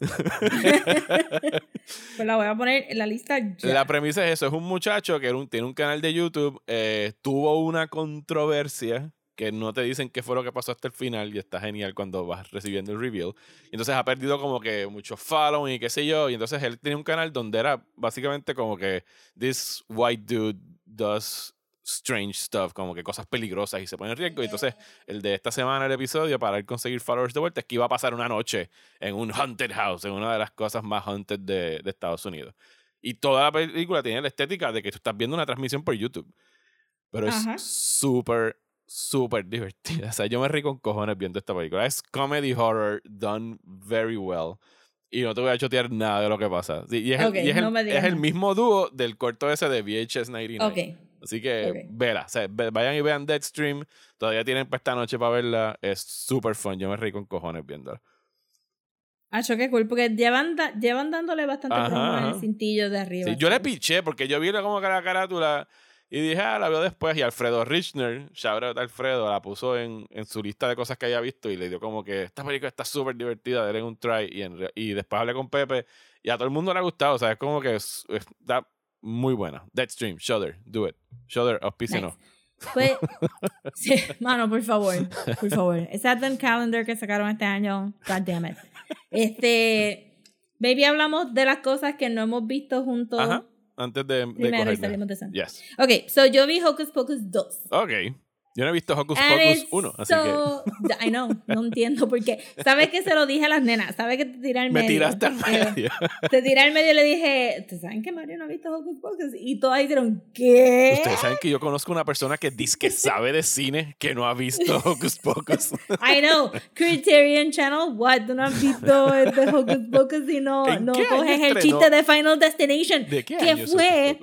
pues la voy a poner en la lista La premisa es eso, es un muchacho que tiene un canal de YouTube, eh, tuvo una controversia que no te dicen qué fue lo que pasó hasta el final y está genial cuando vas recibiendo el reveal. Y entonces ha perdido como que mucho following y qué sé yo. Y entonces él tiene un canal donde era básicamente como que this white dude does strange stuff, como que cosas peligrosas y se pone en riesgo. Y entonces el de esta semana, el episodio, para él conseguir followers de vuelta, es que iba a pasar una noche en un haunted house, en una de las cosas más haunted de, de Estados Unidos. Y toda la película tiene la estética de que tú estás viendo una transmisión por YouTube. Pero es súper súper divertida. O sea, yo me río con cojones viendo esta película. Es comedy horror done very well. Y no te voy a chotear nada de lo que pasa. y es, el, mismo dúo del corto ese de VHS 99. Así que vela. O sea, vayan y vean Deadstream. Todavía tienen para esta noche para verla. Es súper fun. Yo me río con cojones viéndola. Ah, qué cool, porque llevan, llevan dándole bastante promo en el cintillo de arriba. yo le piché porque yo vi como que la carátula y dije, ah, la veo después. Y Alfredo Richner, shout Alfredo, la puso en, en, su lista de cosas que haya visto y le dio como que esta película está súper divertida, denle un try. Y, y después hablé con Pepe y a todo el mundo le ha gustado. O sea, es como que está muy buena. Deadstream, Shudder, do it. Shudder, auspícenos. Pues, sí, mano, por favor, por favor. Ese Advent Calendar que sacaron este año, god damn it. Este, baby, hablamos de las cosas que no hemos visto juntos antes de, Primero y salimos de Yes. Ok, so yo vi Hocus Pocus 2. Ok. Yo no he visto Hocus Pocus 1, así que... I know, no entiendo por qué. ¿Sabes que se lo dije a las nenas? ¿Sabes que te tiré al medio? Me tiraste al medio. te tiré al medio y le dije, ¿ustedes saben que Mario no ha visto Hocus Pocus? Y todas dijeron, ¿qué? Ustedes saben que yo conozco una persona que dice que sabe de cine que no ha visto Hocus Pocus. I know. Criterion Channel, what? ¿Tú no has visto este Hocus Pocus y no, no coges el chiste de Final Destination? ¿De qué que fue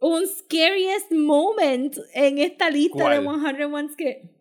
un scariest moment en esta lista de 101 que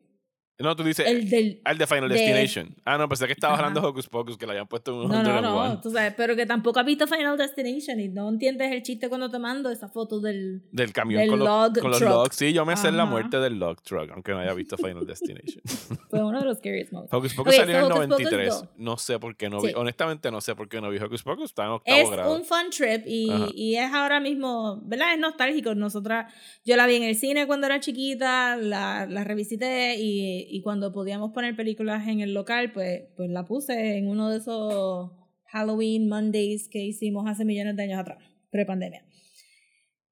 no, tú dices el, del, el de Final Destination. Ah, no, pensé que estabas hablando de Hocus Pocus, que le habían puesto un No, no, no, tú sabes, pero que tampoco has visto Final Destination y no entiendes el chiste cuando te mando esa foto del, del camión con, log con los logs. Sí, yo me sé la muerte del log truck, aunque no haya visto Final Destination. Fue uno de los scariest moments. Hocus Pocus salió en el 93. No sé por qué no vi, honestamente no sé por qué no vi Hocus Pocus, está en octavo es grado. Es un fun trip y, y, es ahora mismo, ¿verdad? Es nostálgico. Nosotras, yo la vi en el cine cuando era chiquita, la, la revisité y, y cuando podíamos poner películas en el local, pues, pues la puse en uno de esos Halloween Mondays que hicimos hace millones de años atrás, pre-pandemia.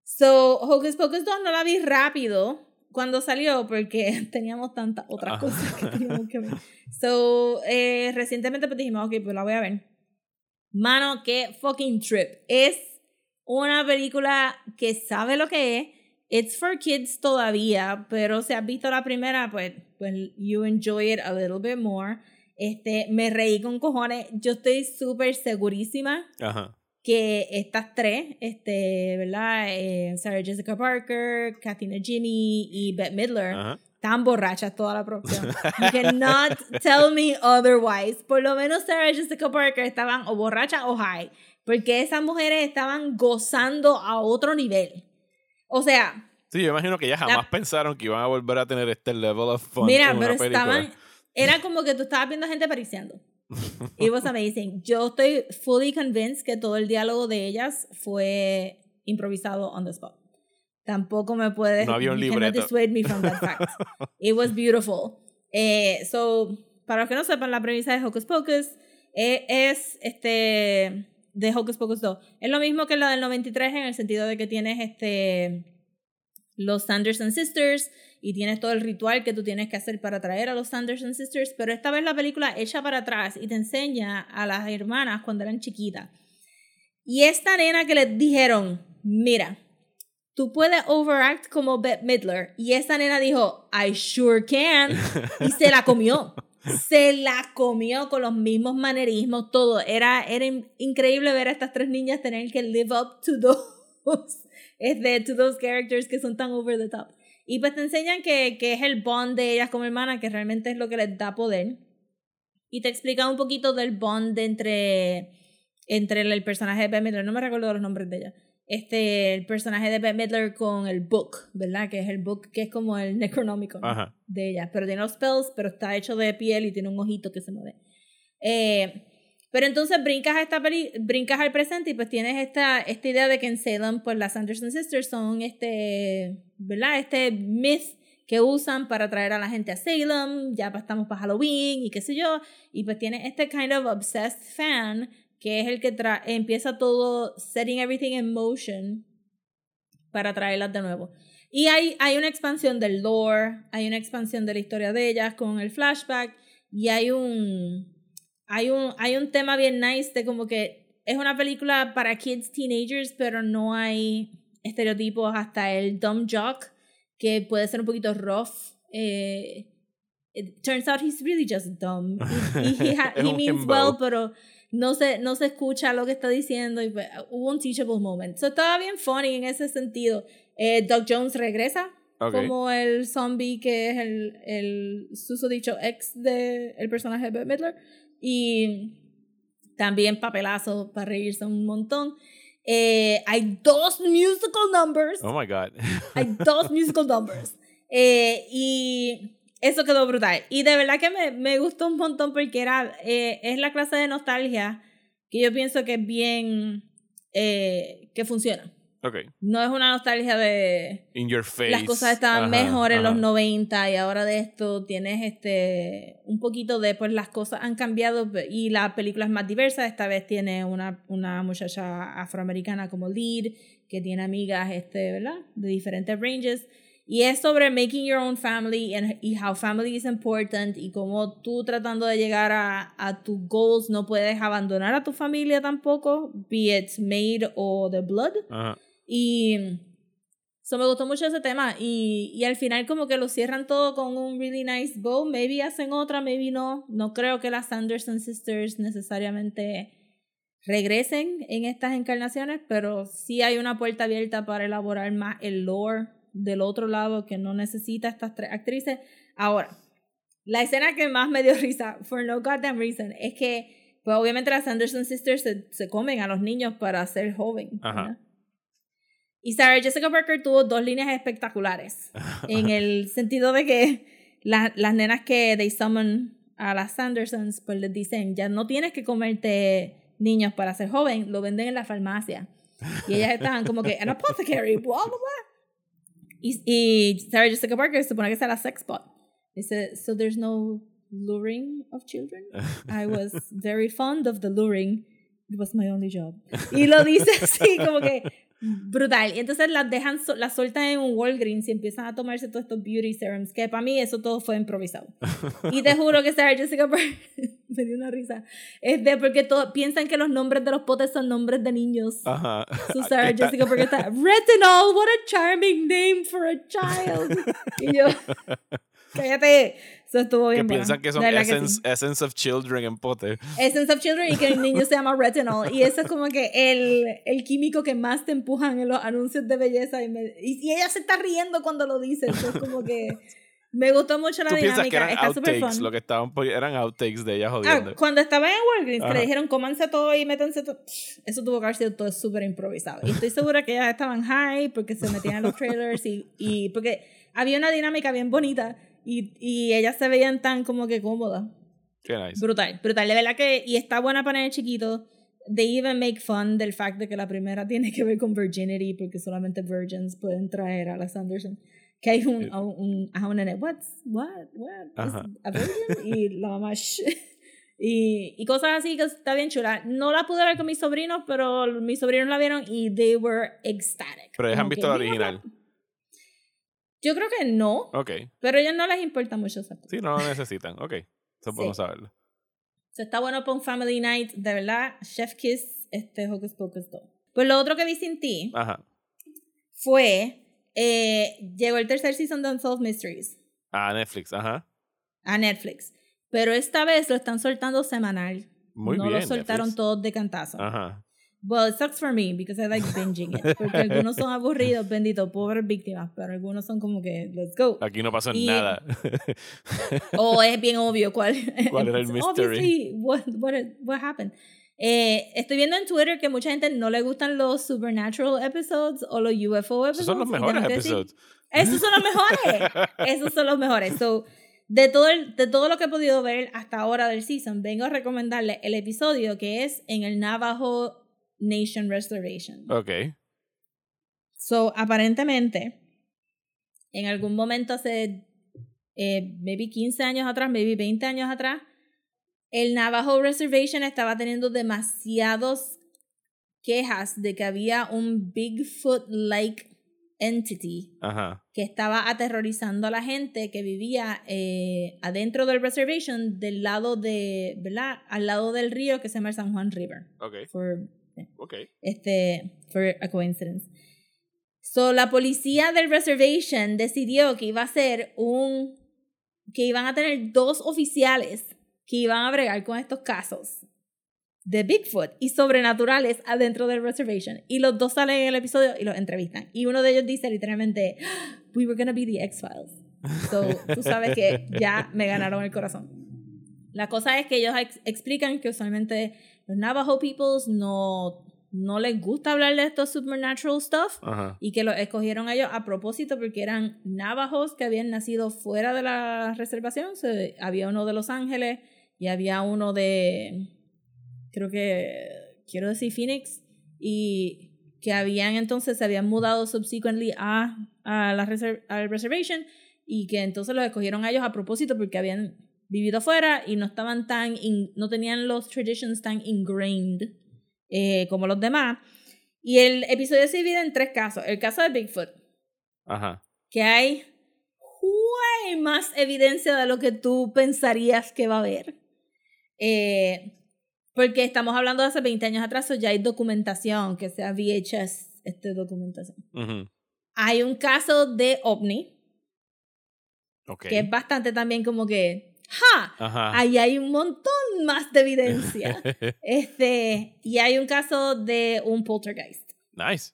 So, Hocus Pocus 2 no la vi rápido cuando salió porque teníamos tantas otras cosas que teníamos que ver. So, eh, recientemente pues dijimos, ok, pues la voy a ver. Mano, qué fucking trip. Es una película que sabe lo que es It's for kids todavía, pero si has visto la primera, pues, pues you enjoy it a little bit more. Este, me reí con cojones. Yo estoy súper segurísima que estas tres, este, ¿verdad? Eh, Sarah Jessica Parker, Katina Ginny y Bette Midler, están borrachas toda la producción. You cannot tell me otherwise. Por lo menos Sarah Jessica Parker estaban o borrachas o high, porque esas mujeres estaban gozando a otro nivel. O sea. Sí, yo imagino que ya jamás pensaron que iban a volver a tener este level of fun. Mira, en pero una estaban. Era como que tú estabas viendo gente pariciando. It was amazing. Yo estoy fully convinced que todo el diálogo de ellas fue improvisado on the spot. Tampoco me puede. No había un libreto. dissuade me from that fact. It was beautiful. Eh, so, para los que no sepan, la premisa de Hocus Pocus eh, es este de Hocus Pocus 2. Es lo mismo que la del 93 en el sentido de que tienes este los Sanderson Sisters y tienes todo el ritual que tú tienes que hacer para traer a los Sanderson Sisters, pero esta vez la película echa para atrás y te enseña a las hermanas cuando eran chiquitas. Y esta nena que les dijeron, mira, tú puedes overact como Bette Midler. Y esta nena dijo, I sure can. Y se la comió. Se la comió con los mismos manerismos, todo. Era, era increíble ver a estas tres niñas tener que live up to those, este, to those characters que son tan over the top. Y pues te enseñan que, que es el bond de ellas como hermanas, que realmente es lo que les da poder. Y te explica un poquito del bond entre, entre el, personaje de Ben Midler. No me recuerdo los nombres de ella. Este, el personaje de Ben Midler con el book, ¿verdad? Que es el book que es como el Necronomicon de ella. Pero tiene los spells, pero está hecho de piel y tiene un ojito que se mueve. Eh, pero entonces brincas, a esta brincas al presente y pues tienes esta, esta idea de que en Salem, pues las Anderson Sisters son este, ¿verdad? Este myth que usan para traer a la gente a Salem, ya estamos para Halloween y qué sé yo, y pues tiene este kind of obsessed fan que es el que empieza todo setting everything in motion para traerlas de nuevo. Y hay, hay una expansión del lore, hay una expansión de la historia de ellas con el flashback y hay un hay un, hay un tema bien nice de como que es una película para kids, teenagers, pero no hay estereotipos hasta el dumb jock, que puede ser un poquito rough. Eh, it turns out he's really just dumb. He, he, means well, pero no se, no se escucha lo que está diciendo y hubo un teachable moment. So estaba bien funny en ese sentido. Eh, Doug Jones regresa como el zombie que es el, el susodicho ex del el personaje de Bette Midler. Y también papelazo para reírse un montón. Eh, hay dos musical numbers. Oh my God. hay dos musical numbers. Eh, y eso quedó brutal. Y de verdad que me, me gustó un montón porque era, eh, es la clase de nostalgia que yo pienso que es bien, que funciona. No es una nostalgia de. In your face. Las cosas estaban mejor en los 90 y ahora de esto tienes este. Un poquito de. Pues las cosas han cambiado y la película es más diversa. Esta vez tiene una, una muchacha afroamericana como lead que tiene amigas, este, ¿verdad? De diferentes ranges. Y es sobre making your own family and, y how family is important y cómo tú tratando de llegar a, a tus goals no puedes abandonar a tu familia tampoco, be it made o the blood. Ajá. Y eso me gustó mucho ese tema. Y, y al final como que lo cierran todo con un really nice bow. Maybe hacen otra, maybe no. No creo que las Anderson Sisters necesariamente regresen en estas encarnaciones, pero sí hay una puerta abierta para elaborar más el lore del otro lado que no necesita estas tres actrices. Ahora, la escena que más me dio risa, for no goddamn reason, es que, pues obviamente las Anderson Sisters se, se comen a los niños para ser joven. Y Sarah Jessica Parker tuvo dos líneas espectaculares. en el sentido de que las nenas que they summon a las Sandersons, pues les dicen, ya no tienes que comerte niños para ser joven, lo venden en la farmacia. Y ellas estaban como que, an apothecary, blah, blah, blah. Y, Sarah Jessica Parker supone que es la sex bot. Dice, so there's no luring of children. I was very fond of the luring. It was my only job. Y lo dice así, como que brutal. Y entonces las dejan, las sueltan en un Walgreens y empiezan a tomarse todos estos beauty serums, que para mí eso todo fue improvisado. y te juro que Sarah Jessica me dio una risa. Es de porque todo, piensan que los nombres de los potes son nombres de niños. Ajá. So Sarah Jessica Parker está, Retinol, what a charming name for a child. y yo, cállate. Eso estuvo bien Que piensan que son essence, essence, of Children en pote. Essence of Children y que el niño se llama Retinol. Y eso es como que el, el químico que más te empujan en los anuncios de belleza. Y, y, ella se está riendo cuando lo dice. Eso es como que... Me gustó mucho la ¿Tú dinámica. Que eran está súper fun. Lo que estaban eran outtakes de ella jodiendo. Ah, cuando estaba en Walgreens, que le dijeron cómanse todo y métanse todo. Eso tuvo que haber sido todo súper improvisado. Y estoy segura que ellas estaban high porque se metían en los trailers y, y porque había una dinámica bien bonita y, y ellas se veían tan como que cómodas. Qué nice. Brutal, brutal. De verdad que, y está buena para el chiquito. They even make fun del fact de que la primera tiene que ver con virginity, porque solamente virgins pueden traer a las Anderson. Que hay un, un, a un nene, what's, what, what, a virgin? Y la mamá, Y, y cosas así que está bien chula. No la pude ver con mis sobrinos, pero mis sobrinos la vieron y they were ecstatic. Pero ellos han visto la "Mira, original. Yo creo que no, Ok. pero a ellos no les importa mucho esa cosa. Sí, no lo necesitan. Ok. Eso Sí. podemos saberlo. So, está bueno para un family night, de verdad. Chef Kiss, este Hocus Pocus 2. Pues lo otro que vi sin ti Ajá. fue, eh, llegó el tercer season de Unsolved Mysteries Ah, Netflix. Ajá. a Netflix. Pero esta vez lo están soltando semanal. Muy no bien. lo soltaron Netflix. todos de cantazo. Ajá. Well, it sucks for me because I like binging it. Porque algunos son aburridos, bendito, pobres víctimas, pero algunos son como que, let's go. Aquí no pasó Y- nada. O es bien obvio cuál, ¿Cuál era el mystery? Obviously, what, what, what happened. Eh, estoy viendo en Twitter que mucha gente no le gustan los supernatural episodes o los UFO episodes. Esos son los mejores episodios. Esos son los mejores. Esos son los mejores. So, de todo, el- de todo lo que he podido ver hasta ahora del season, vengo a recomendarle el episodio que es en el Navajo Nation Restoration. Ok. So, aparentemente, en algún momento hace, eh, maybe 15 años atrás, maybe 20 años atrás, el Navajo Reservation estaba teniendo demasiados quejas de que había un Bigfoot-like entity Ajá. que estaba aterrorizando a la gente que vivía eh, adentro del reservation del lado de, ¿verdad? Al lado del río que se llama el San Juan River. Ok. For, Ok. este, for a coincidence. So, la policía del reservation decidió que iba a ser un, que iban a tener dos oficiales que iban a bregar con estos casos de Bigfoot y sobrenaturales adentro del reservation. Y los dos salen en el episodio y los entrevistan. Y uno de ellos dice literalmente, we were gonna be the X-Files. So, tú sabes que ya me ganaron el corazón. La cosa es que ellos ex- explican que usualmente los Navajo peoples no, no les gusta hablar de estos supernatural stuff Ajá. y que los escogieron ellos a propósito porque eran navajos que habían nacido fuera de la reservación. So, había uno de Los Ángeles y había uno de, creo que, quiero decir Phoenix, y que habían entonces, se habían mudado subsequently a, a la reser al reservation y que entonces los escogieron a ellos a propósito porque habían vivido afuera y no estaban tan, in- no tenían los traditions tan ingrained eh, como los demás. Y el episodio se divide en tres casos. El caso de Bigfoot, Ajá. que hay way más evidencia de lo que tú pensarías que va a haber. Eh, porque estamos hablando de hace 20 años atrás, o ya hay documentación, que sea VHS, este documentación. Ujú. Hay un caso de OVNI, Ok. que es bastante también como que, ¡ja! Ajá. Ahí hay un montón más de evidencia. este, y hay un caso de un poltergeist. nice.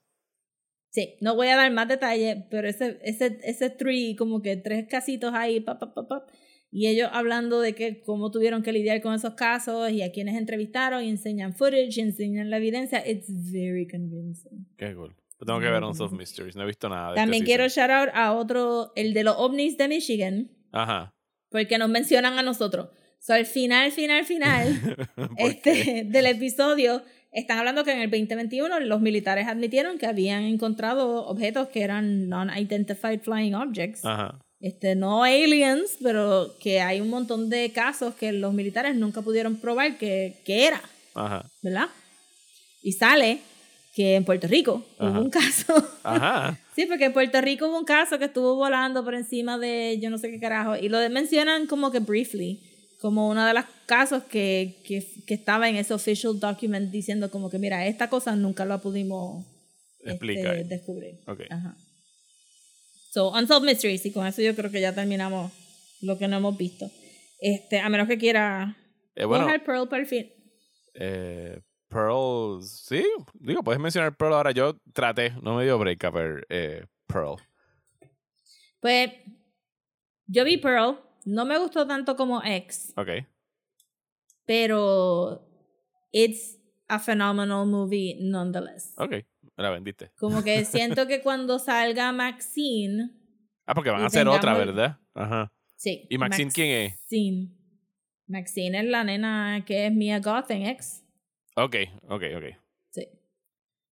Sí, no voy a dar más detalles, pero ese, ese, ese tree, como que tres casitos ahí, pap, pap, pap, pap, y ellos hablando de que cómo tuvieron que lidiar con esos casos y a quienes entrevistaron y enseñan footage y enseñan la evidencia, it's very convincing. Qué cool. Tengo que ver Unsolved Mysteries. No he visto nada de También este quiero season. shout out a otro, el de los ovnis de Michigan, Ajá. Porque nos mencionan a nosotros. So, al final, final, final, ¿Por este, del episodio, están hablando que en el 2021 los militares admitieron que habían encontrado objetos que eran non-identified flying objects. Ajá. Este, no aliens, pero que hay un montón de casos que los militares nunca pudieron probar que, que era, Ajá. ¿verdad? Y sale que en Puerto Rico Ajá. hubo un caso. Ajá. sí, porque en Puerto Rico hubo un caso que estuvo volando por encima de yo no sé qué carajo. Y lo mencionan como que briefly, como uno de los casos que, que, que estaba en ese official document diciendo como que mira, esta cosa nunca la pudimos este, descubrir. Ok. Ajá. So, Unsolved Mysteries, y con eso yo creo que ya terminamos lo que no hemos visto. Este, a menos que quiera. Eh, bueno, dejar Pearl para el fin. eh, Pearl, sí, digo, puedes mencionar Pearl ahora. Yo traté, no me dio break a ver eh, Pearl. Pues, yo vi Pearl, no me gustó tanto como X, Ok, pero it's a phenomenal movie nonetheless. ok, me la vendiste. Como que siento que cuando salga Maxine, Ah, porque van a hacer otra, ¿verdad? Ajá. sí. ¿Y Maxine quién es? Maxine. Maxine es la nena que es Mia Goth en X. Ok, ok, ok. Sí.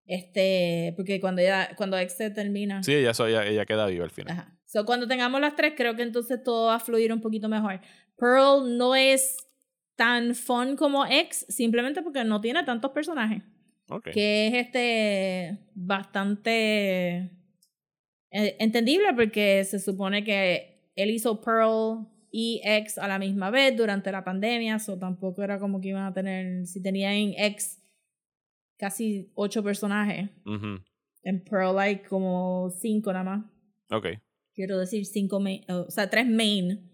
Este, porque cuando ella, cuando X se termina. Sí, ella, ella, ella queda viva al final. Ajá. So, cuando tengamos las tres, creo que entonces todo va a fluir un poquito mejor. Pearl no es tan fun como X, simplemente porque no tiene tantos personajes. Ok. Que es este bastante eh, entendible porque se supone que él hizo Pearl y X a la misma vez durante la pandemia, so tampoco era como que iban a tener, si tenían en X casi ocho personajes, en Pearl hay como cinco nada más. Ok. Quiero decir cinco main, o sea, tres main.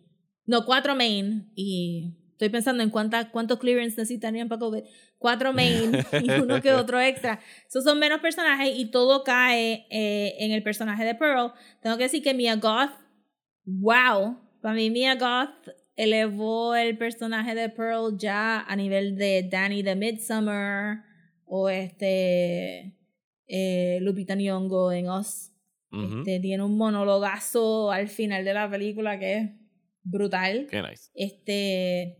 No, cuatro main. Y estoy pensando en cuánta, cuántos clearance necesitarían para COVID. Cuatro main y uno que otro extra. Esos son menos personajes y todo cae eh, en el personaje de Pearl. Tengo que decir que Mia Goth, wow. Para mí Mia Goth elevó el personaje de Pearl ya a nivel de Danny de Midsummer o este eh, Lupita Nyong'o en Us. Ujú. Este, tiene un monologazo al final de la película que es brutal. Qué nice. Este.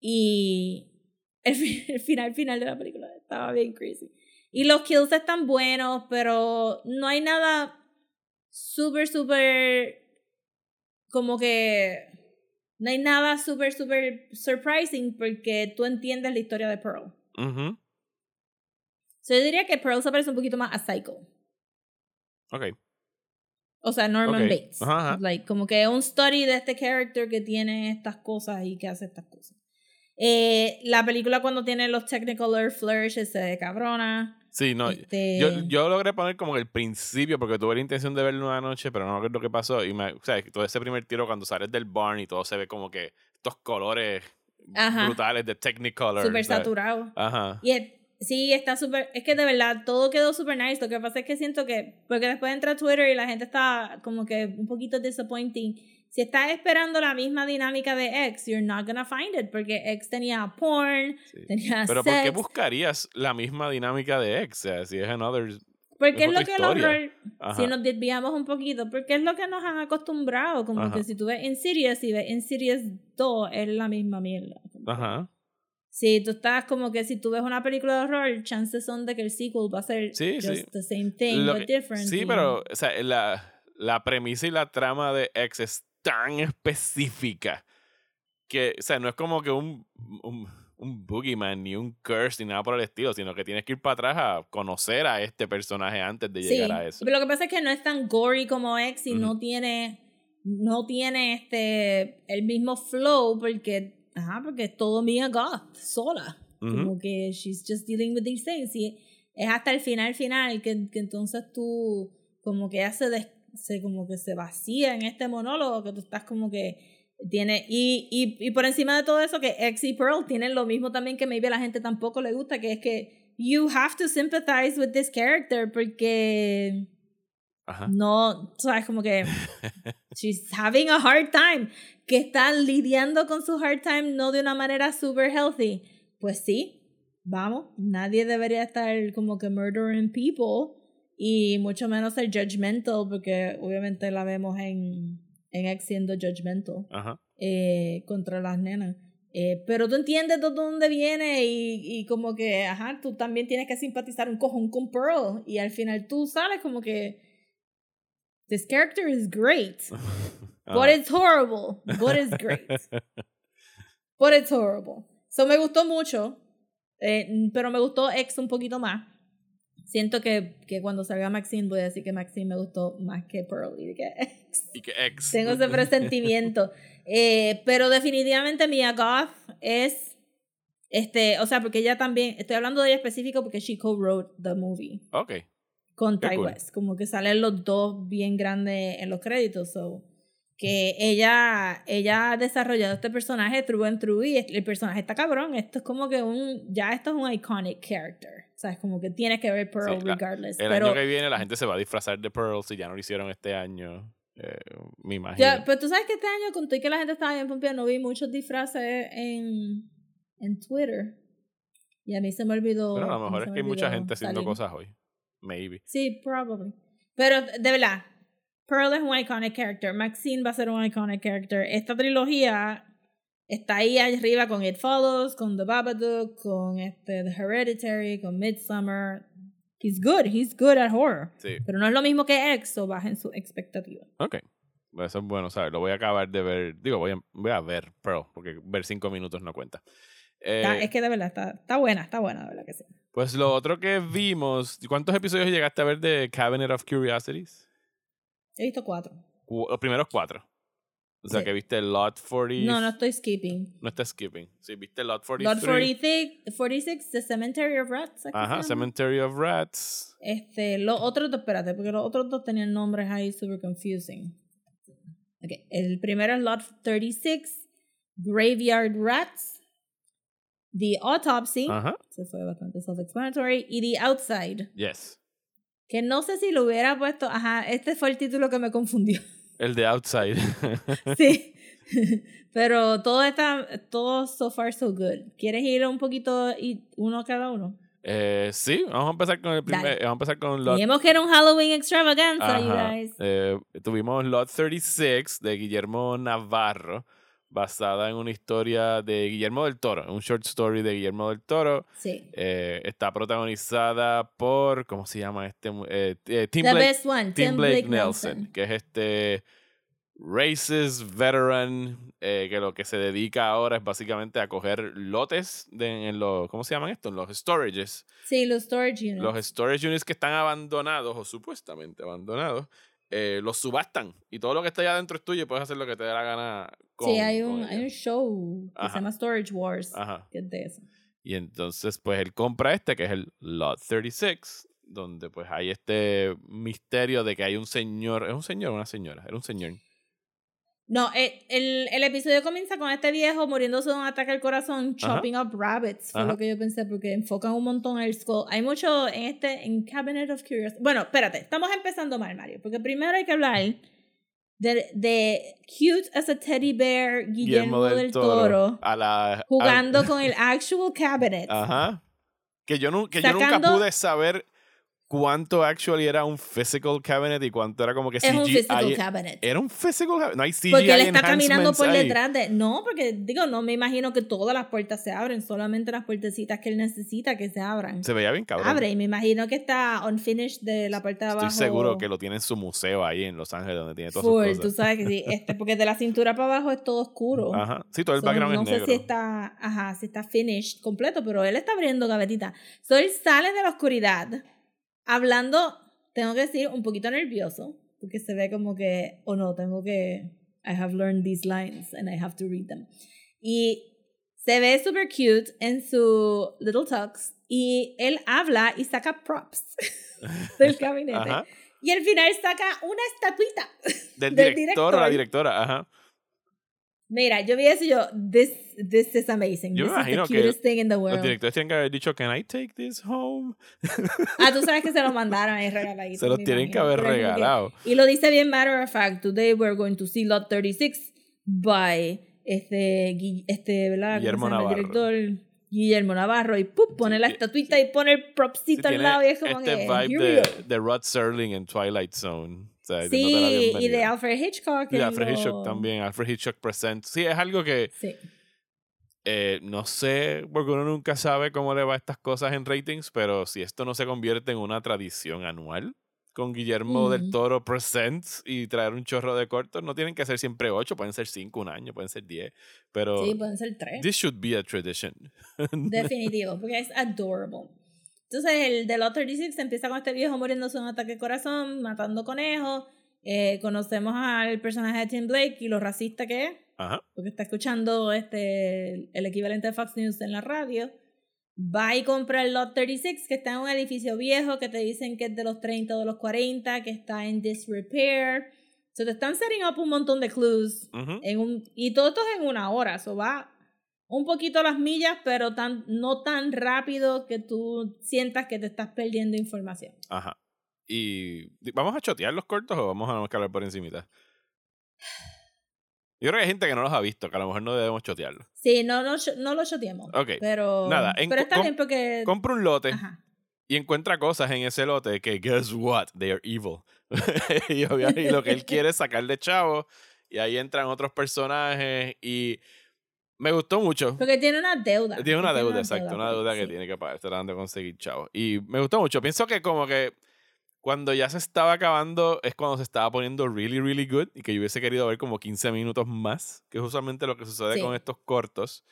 Y el final final de la película estaba bien crazy. Y los kills están buenos, pero no hay nada súper, súper. Como que. No hay nada súper, súper surprising porque tú entiendes la historia de Pearl. So yo diría que Pearl se parece un poquito más a Psycho. Ok. O sea, Norman. Bates. Ajá, ajá. Like, como que un story de este character que tiene estas cosas y que hace estas cosas. Eh, la película cuando tiene los Technicolor flourishes se ve cabrona. Sí, no. Este, Yo, yo logré poner como el principio porque tuve la intención de verlo una noche, pero no me acuerdo qué pasó. Y me, o sea, todo ese primer tiro cuando sales del barn y todo se ve como que estos colores Ajá. brutales de Technicolor. Súper saturado. Ajá. Y es- sí, está súper. Es que de verdad todo quedó súper nice. Lo que pasa es que siento que. Porque después entra Twitter y la gente está como que un poquito disappointing. Si estás esperando la misma dinámica de X, you're not gonna find it. Porque X tenía porn, Sí. tenía Pero ¿por qué sex. buscarías la misma dinámica de X? O sea, si es another... Porque es es lo que el horror, si nos desviamos un poquito, porque es lo que nos han acostumbrado, como Ajá. que si tú ves Insidious y ves Insidious 2, es la misma mierda. Ajá. Si tú estás como que si tú ves una película de horror, chances son de que el sequel va a ser Sí, just sí. the same thing, Lo but que- different. Sí, pero o sea, la, la premisa y la trama de X es tan específica que, o sea, no es como que un, un, un boogeyman ni un curse ni nada por el estilo, sino que tienes que ir para atrás a conocer a este personaje antes de Sí, llegar a eso. pero lo que pasa es que no es tan gory como X y no tiene no tiene este el mismo flow porque ajá, porque es todo Mia Goth sola. Como que she's just dealing with these things. Y es hasta el final final que, que entonces tú como que ella se, des- se como que se vacía en este monólogo que tú estás como que tiene y, y, y por encima de todo eso que X y Pearl tienen lo mismo también que maybe a la gente tampoco le gusta que es que you have to sympathize with this character porque Ajá. no, sabes, como que she's having a hard time, que está lidiando con su hard time no de una manera super healthy. Pues sí, vamos, nadie debería estar como que murdering people y mucho menos ser judgmental porque obviamente la vemos en, en X siendo judgmental Ajá. eh, contra las nenas. Eh, pero tú entiendes de dónde viene y, y como que, ajá, tú también tienes que simpatizar un cojón con Pearl y al final tú sales como que this character is great, but Ajá. it's horrible, but it's great, but it's horrible. So me gustó mucho, eh, pero me gustó X un poquito más. Siento que, que cuando salga Maxine voy a decir que Maxine me gustó más que Pearl y que X. Y que X. Tengo ese presentimiento. Eh, pero definitivamente Mia Goth es. Este, o sea, porque ella también. Estoy hablando de ella específico porque she co-wrote the movie Ok. con Ty cool. West. Como que salen los dos bien grandes en los créditos. So, que ella, ella ha desarrollado este personaje true and true y el personaje está cabrón. Esto es como que un. Ya esto es un iconic character. O sea, es como que tienes que ver Pearl Sí, la- regardless. El pero, año que viene la gente se va a disfrazar de Pearl si ya no lo hicieron este año. eh, me imagino. Ya, pero tú sabes que este año, con que la gente estaba bien pompeada, no vi muchos disfraces en, en Twitter. Y a mí se me olvidó. Bueno, a lo mejor es que hay mucha gente haciendo salir. cosas hoy. Maybe. Sí, probably. Pero de verdad, Pearl es un iconic character. Maxine va a ser un iconic character. Esta trilogía está ahí arriba con It Follows, con The Babadook, con este, The Hereditary, con Midsummer. He's good, he's good at horror. Sí. Pero no es lo mismo que X, o bajen su expectativa. Ok. Eso es bueno, ¿sabes? Lo voy a acabar de ver. Digo, voy a, voy a ver Pearl, porque ver cinco minutos no cuenta. es Eh, que de verdad está, está buena, está buena, de verdad que sí. pues lo otro que vimos. ¿Cuántos episodios llegaste a ver de Cabinet of Curiosities? He visto cuatro. Cu- Los primeros cuatro. O sea, Sí. que viste Lot 40. No, no estoy skipping. No está skipping. Sí, viste Lot 43. Lot 46, 46, The Cemetery of Rats. ¿es que se Ajá? Cemetery of Rats. Este, los otros dos, espérate, porque los otros dos tenían nombres ahí super confusing. Okay. El primero es Lot 36, Graveyard Rats, The Autopsy, Ajá. se fue bastante self-explanatory, y The Outside, Yes. que no sé si lo hubiera puesto, ajá, este fue el título que me confundió. El de Outside. sí. Pero todo está, todo so far so good. ¿Quieres ir un poquito y uno cada uno? eh, sí, vamos a empezar con el primer. Dale. Vamos a empezar con Lot. Dijimos que era un Halloween extravaganza, you guys. Eh, tuvimos Lot 36 de Guillermo Navarro, basada en una historia de Guillermo del Toro, un short story de Guillermo del Toro. Sí. Eh, está protagonizada por, ¿cómo se llama este? Eh, eh, Tim, The Blake, best one, Tim Tim Blake Blake, Nelson, Nelson. que es este racist veteran eh, que lo que se dedica ahora es básicamente a coger lotes de, en los, ¿cómo se llaman esto? En los storages. Sí, los storage units. Los storage units que están abandonados o supuestamente abandonados, eh, los subastan y todo lo que está allá adentro es tuyo y puedes hacer lo que te dé la gana con sí, hay un, hay un show que se llama Storage Wars, Ajá. que es de eso. Y entonces, pues él compra este, que es el Lot 36, donde pues hay este misterio de que hay un señor, ¿es un señor o una señora? Era un señor. No, eh, el, el episodio comienza con este viejo muriéndose de un ataque al corazón, Ajá. chopping up rabbits, fue Ajá. lo que yo pensé, porque enfocan un montón el skull. Hay mucho en este, en Cabinet of Curiosity. Bueno, espérate, estamos empezando mal, Mario, porque primero hay que hablar de, de cute as a teddy bear Guillermo, del, Toro, A la, a- jugando con el actual cabinet. Ajá. Que yo, nu- que yo nunca pude saber cuánto actually era un physical cabinet y cuánto era como que es un CGI. physical cabinet. Era un physical cabinet. No hay CGI Porque él está caminando por ahí. detrás de. No, porque digo, no me imagino que todas las puertas se abren, solamente las puertecitas que él necesita que se abran. Se veía bien cabrón. Abre, y me imagino que está unfinished de la parte de abajo. Estoy seguro que lo tiene en su museo ahí en Los Ángeles, donde tiene todas full, sus tú cosas. sabes que sí, este, porque de la cintura para abajo es todo oscuro. Ajá. Sí, todo el So, background no es sé negro. si está, ajá, si está finished completo, pero él está abriendo gavetita. So él sale de la oscuridad, hablando, tengo que decir, un poquito nervioso, porque se ve como que, o no, tengo que, I have learned these lines and I have to read them. Y se ve super cute en su little tux y él habla y saca props del gabinete. Ajá. Y al final saca una estatuita. Del, del director o la director. directora. Ajá. Mira, yo vi eso y yo, this, this is amazing. Yo me this is imagino the que cutest thing in the Los world. directores tienen que haber dicho, ¿Can I take this home? Ah, tú sabes que se lo mandaron ahí regaladito. Se los me tienen que haber Pero que- regalado. Y lo dice bien matter of fact. Today we're going to see lot 36 by este, este ¿verdad? ¿Cómo Guillermo llama el Navarro. director Guillermo Navarro. Y ¡pum! pone Sí, la sí, estatuita y pone el propsito Sí, al lado. Y es como este que, vibe de, de Rod Serling en Twilight Zone. Sea, Sí, y de. Alfred Hitchcock. Y de Alfred lo- Hitchcock también. Alfred Hitchcock Presents. Sí, es algo que Sí. eh, no sé, porque uno nunca sabe cómo le va a estas cosas en ratings, pero si esto no se convierte en una tradición anual con Guillermo del Mm. Toro Presents y traer un chorro de cortos, no tienen que ser siempre ocho, pueden ser cinco un año, pueden ser diez, pero Sí, pueden ser tres. this should be a tradition. Definitivo, porque es adorable. Entonces, el de Lot 36 empieza con este viejo muriéndose de un ataque de corazón, matando conejos. Eh, conocemos al personaje de Tim Blake y lo racista que es, Ajá. porque está escuchando este, el equivalente de Fox News en la radio. Va y compra el Lot 36, que está en un edificio viejo, que te dicen que es de los 30 o de los 40, que está en disrepair. So te están setting up un montón de clues en un, y todo esto es en una hora, eso va un poquito las millas, pero tan, no tan rápido que tú sientas que te estás perdiendo información. Ajá. Y vamos a chotear los cortos o vamos a hablar por encimita. Yo creo que hay gente que no los ha visto, que a lo mejor no debemos chotearlos. Sí, no, no, no lo shoteemos. Ok, Pero, nada, en pero está bien porque... Compra un lote Ajá. y encuentra cosas en ese lote que, guess what, they are evil. y, obviamente, y lo que él quiere es sacarle chavo. Y ahí entran otros personajes y me gustó mucho. Porque tiene una deuda. Tiene una deuda, exacto, una por- deuda que sí. tiene que pagar, tratando de conseguir chavos. Y me gustó mucho. Pienso que como que cuando ya se estaba acabando es cuando se estaba poniendo really, really good y que yo hubiese querido ver como 15 minutos más, que es usualmente lo que sucede con estos cortos.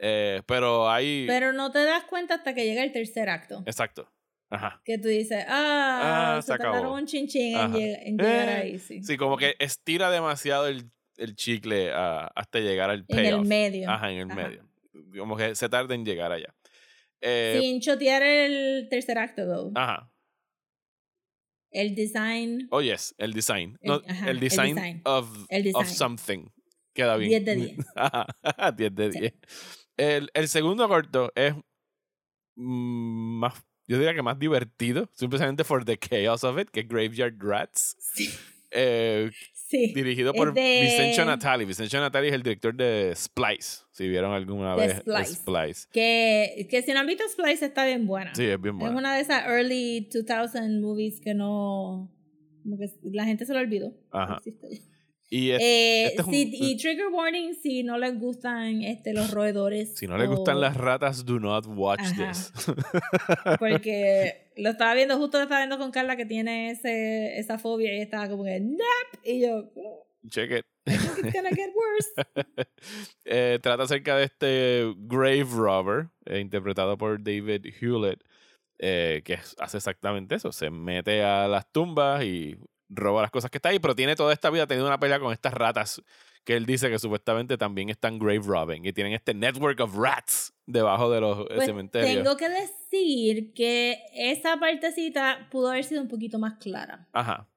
Eh, pero hay... Pero no te das cuenta hasta que llega el tercer acto. Exacto. Ajá. Que tú dices, ah, ah se, tardaron un chinchín en, llegar eh, ahí. Sí. sí, como que estira demasiado el, el chicle hasta llegar al payoff. En el medio. Ajá, en el medio. Como que se tarda en llegar allá. Eh, Sin chotear el tercer acto, though. Ajá. El design. Oh, yes, el design. El, el, design, Of, of something. Queda bien. 10 de 10. 10 de 10. El, el, segundo corto es más, yo diría que más divertido, simplemente for the chaos of it, que Graveyard Rats. Sí. Eh, Dirigido por Vicencio Natali. Vicencio Natali es el director de Splice. Si vieron alguna vez Splice. Que, que si no han visto Splice está bien buena. Sí, es bien buena. Es una de esas early 2000 movies que no... Como que la gente se lo olvidó. Ajá. Y, eh, este y trigger warning si no les gustan este, los roedores. Si no les gustan las ratas, do not watch this. Porque lo estaba viendo, justo lo estaba viendo con Carla que tiene ese, esa fobia y estaba como que, ¡Nap! Y yo, check it. it's gonna get worse. eh, trata acerca de este grave robber, eh, interpretado por David Hewlett, eh, que hace exactamente eso. Se mete a las tumbas y roba las cosas que está ahí, pero tiene toda esta vida teniendo una pelea con estas ratas que él dice que supuestamente también están grave robbing y tienen este network of rats debajo de los pues cementerios. Tengo que decir que esa partecita pudo haber sido un poquito más clara. Ajá.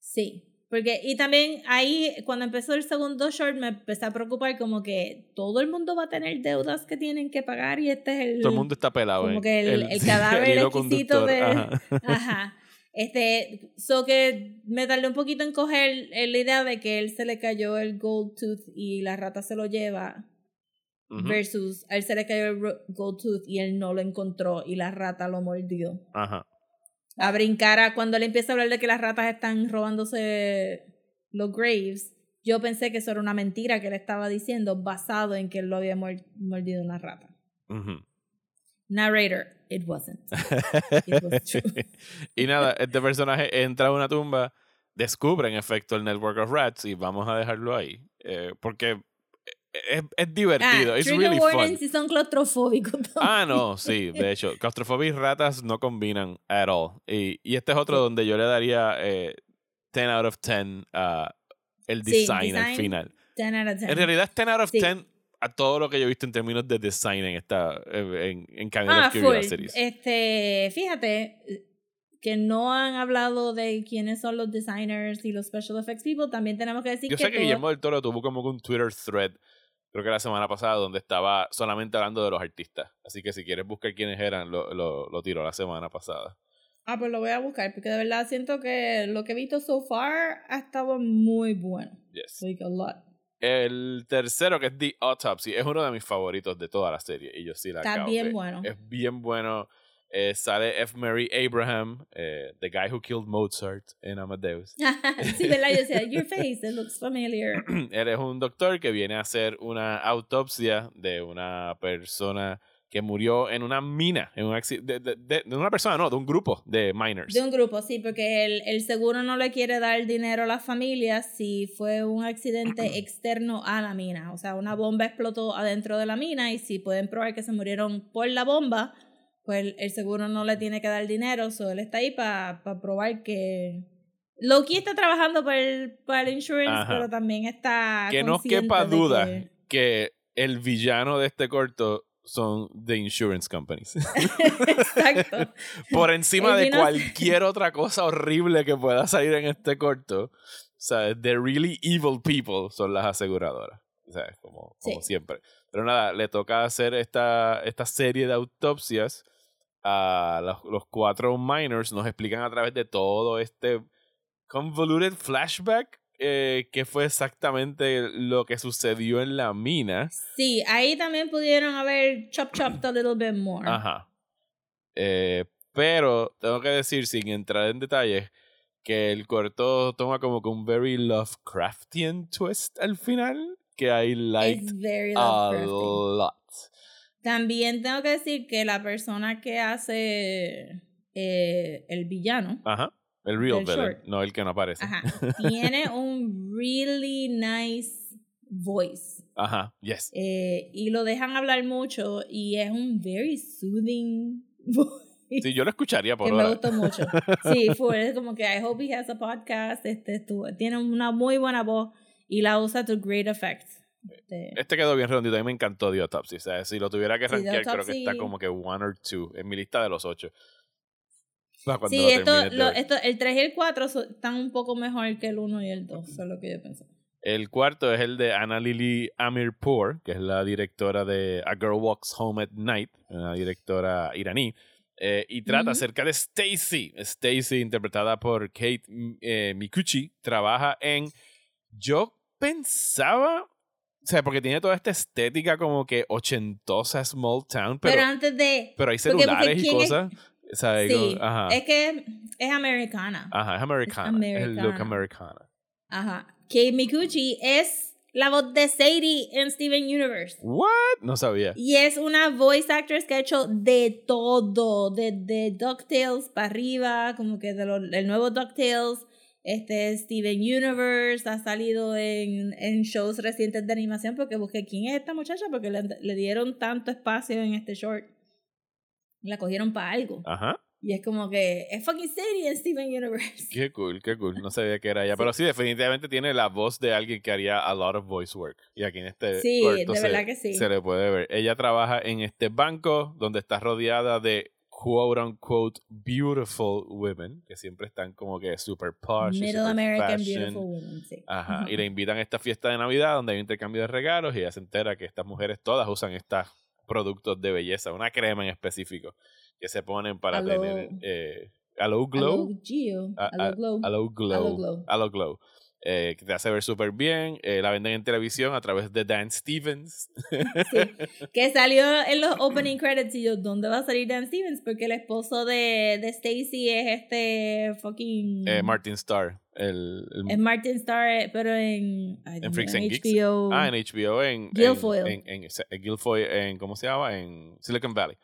Sí. Porque, y también ahí, cuando empezó el segundo short, me empecé a preocupar como que todo el mundo va a tener deudas que tienen que pagar y este es el... Todo el mundo está pelado. Como que el, el, cadáver exquisito de... ajá. Este, so que me tardé un poquito en coger la idea de que él se le cayó el gold tooth y la rata se lo lleva. Versus a él se le cayó el gold tooth y él no lo encontró y la rata lo mordió. Ajá. A brincar a cuando le empieza a hablar de que las ratas están robándose los graves. Yo pensé que eso era una mentira que él estaba diciendo basado en que él lo había mordido una rata. Narrator, it wasn't. It was true. y nada, este personaje entra a una tumba, descubre en efecto el Network of Rats y vamos a dejarlo ahí. Eh, porque es, es divertido. Ah, really fun. si son claustrofóbicos. Ah, no, sí, de hecho, claustrofobia y ratas no combinan at all. Y, y este es otro donde yo le daría eh, 10 out of 10 a el design, al final. 10 out of 10. En realidad es 10 out of 10 a todo lo que yo he visto en términos de design en esta en, en Camino ah, Curiosities. Este, fíjate que no han hablado de quiénes son los designers y los special effects people, también tenemos que decir yo que sé que Guillermo del Toro tuvo como un Twitter thread creo que la semana pasada donde estaba solamente hablando de los artistas, así que si quieres buscar quiénes eran lo, lo, lo tiró la semana pasada. Ah, pues lo voy a buscar, porque de verdad siento que lo que he visto so far ha estado muy bueno. Yes. Like a lot. El tercero, que es The Autopsy, es uno de mis favoritos de toda la serie. Y yo sí la Está bien bueno. Es bien bueno. Eh, sale F. Mary Abraham, eh, the guy who killed Mozart en Amadeus. sí, ¿verdad? Yo decía, your face, it looks familiar. Él es un doctor que viene a hacer una autopsia de una persona que murió en una mina, en un de, de, de, una persona, no, de un grupo de miners. De un grupo, sí, porque el, el seguro no le quiere dar dinero a la familia si fue un accidente externo a la mina. O sea, una bomba explotó adentro de la mina y si pueden probar que se murieron por la bomba, pues el, seguro no le tiene que dar dinero. So, él está ahí para probar que... Loki está trabajando para el, para el insurance, pero también está... Que no quepa duda que... que el villano de este corto son the insurance companies. Exacto. Por encima de cualquier otra cosa horrible que pueda salir en este corto, o sea, the really evil people son las aseguradoras. O sea, como, como siempre. Pero nada, le toca hacer esta, esta serie de autopsias a los, los cuatro miners. Nos explican a través de todo este convoluted flashback eh, qué fue exactamente lo que sucedió en la mina. Sí, ahí también pudieron haber chop chopped a little bit more. Ajá. Eh, pero tengo que decir, sin entrar en detalles, que el corto toma como que un very Lovecraftian twist al final, que I liked a lot. También tengo que decir que la persona que hace eh, el villano, Ajá El real villain, no el que no aparece. Ajá. Tiene un really nice voice. Ajá, yes. Eh, y lo dejan hablar mucho y es un very soothing voice. Sí, yo lo escucharía por que hora. me gustó mucho. Sí, fue como que I hope he has a podcast. Este, tiene una muy buena voz y la usa to great effect. Este, este quedó bien redondito. A mí me encantó The Autopsy. O sea, si lo tuviera que rankear, creo que está como que one or two en mi lista de los ocho. Sí, esto, esto, el 3 y el 4 están un poco mejor que el 1 y el 2, eso es lo que yo pensé. El cuarto es el de Anna Lily Amirpour, que es la directora de A Girl Walks Home at Night, una directora iraní. Eh, y trata acerca de Stacy. Stacy, interpretada por Kate eh, Mikuchi, trabaja en. Yo pensaba. O sea, porque tiene toda esta estética como que ochentosa small town. Pero, pero antes de. Pero hay celulares y cosas. Sí, es que es americana. Ajá, es americana. Es, el look americana. Ajá. Kate Mikuchi es la voz de Sadie en Steven Universe. What? No sabía. Y es una voice actress que ha hecho de todo, de, de DuckTales para arriba, como que del nuevo DuckTales. Este Steven Universe ha salido en, en, shows recientes de animación porque busqué quién es esta muchacha porque le, le dieron tanto espacio en este short. La cogieron para algo. Ajá. Y es como que es fucking Sadie en Steven Universe. Qué cool, qué cool. No sabía que era ella. Pero sí, definitivamente tiene la voz de alguien que haría a lot of voice work. Y aquí en este sí, de verdad que sí. se le puede ver. Ella trabaja en este banco donde está rodeada de quote unquote beautiful women, que siempre están como que super posh. Middle super American beautiful women, sí. Ajá. Y le invitan a esta fiesta de Navidad donde hay un intercambio de regalos y ella se entera que estas mujeres todas usan estos productos de belleza, una crema en específico que se ponen para tener eh, Aloe Glow. Aloe Glow. Aloe Glow. Aloe Glow. Eh, que te hace ver súper bien. Eh, la venden en televisión a través de Dan Stevens. Sí, que salió en los opening credits y yo, ¿dónde va a salir Dan Stevens? Porque el esposo de, de Stacy es este fucking... Eh, Martin Starr. El, Es Martin Starr, pero en... en Freaks and HBO. Ah, en HBO. En, Guilfoyle. En, en, en, Guilfoyle, en, ¿cómo se llama? En Silicon Valley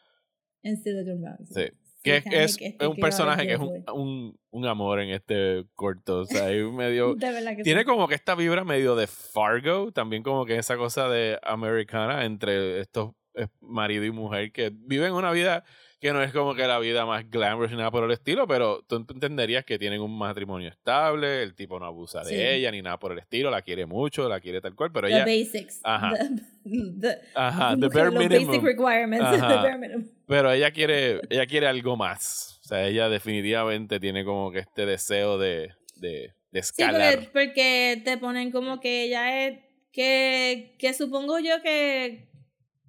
en Silicon Valley. Sí. Que es, un personaje que es un, un, un, amor en este corto. O sea, medio. tiene como que esta vibra medio de Fargo, también como que esa cosa de americana entre estos eh, marido y mujer que viven una vida que no es como que la vida más glamorous ni nada por el estilo, pero tú entenderías que tienen un matrimonio estable, el tipo no abusa de ella ni nada por el estilo, la quiere mucho, la quiere tal cual, pero the ella... basics. Ajá. The, ajá, the bare minimum. basic requirements. The bare minimum. Pero ella quiere, ella quiere algo más. O sea, ella definitivamente tiene como que este deseo de, de, de escalar. Sí, porque, porque te ponen como que ella es... Que, que supongo yo que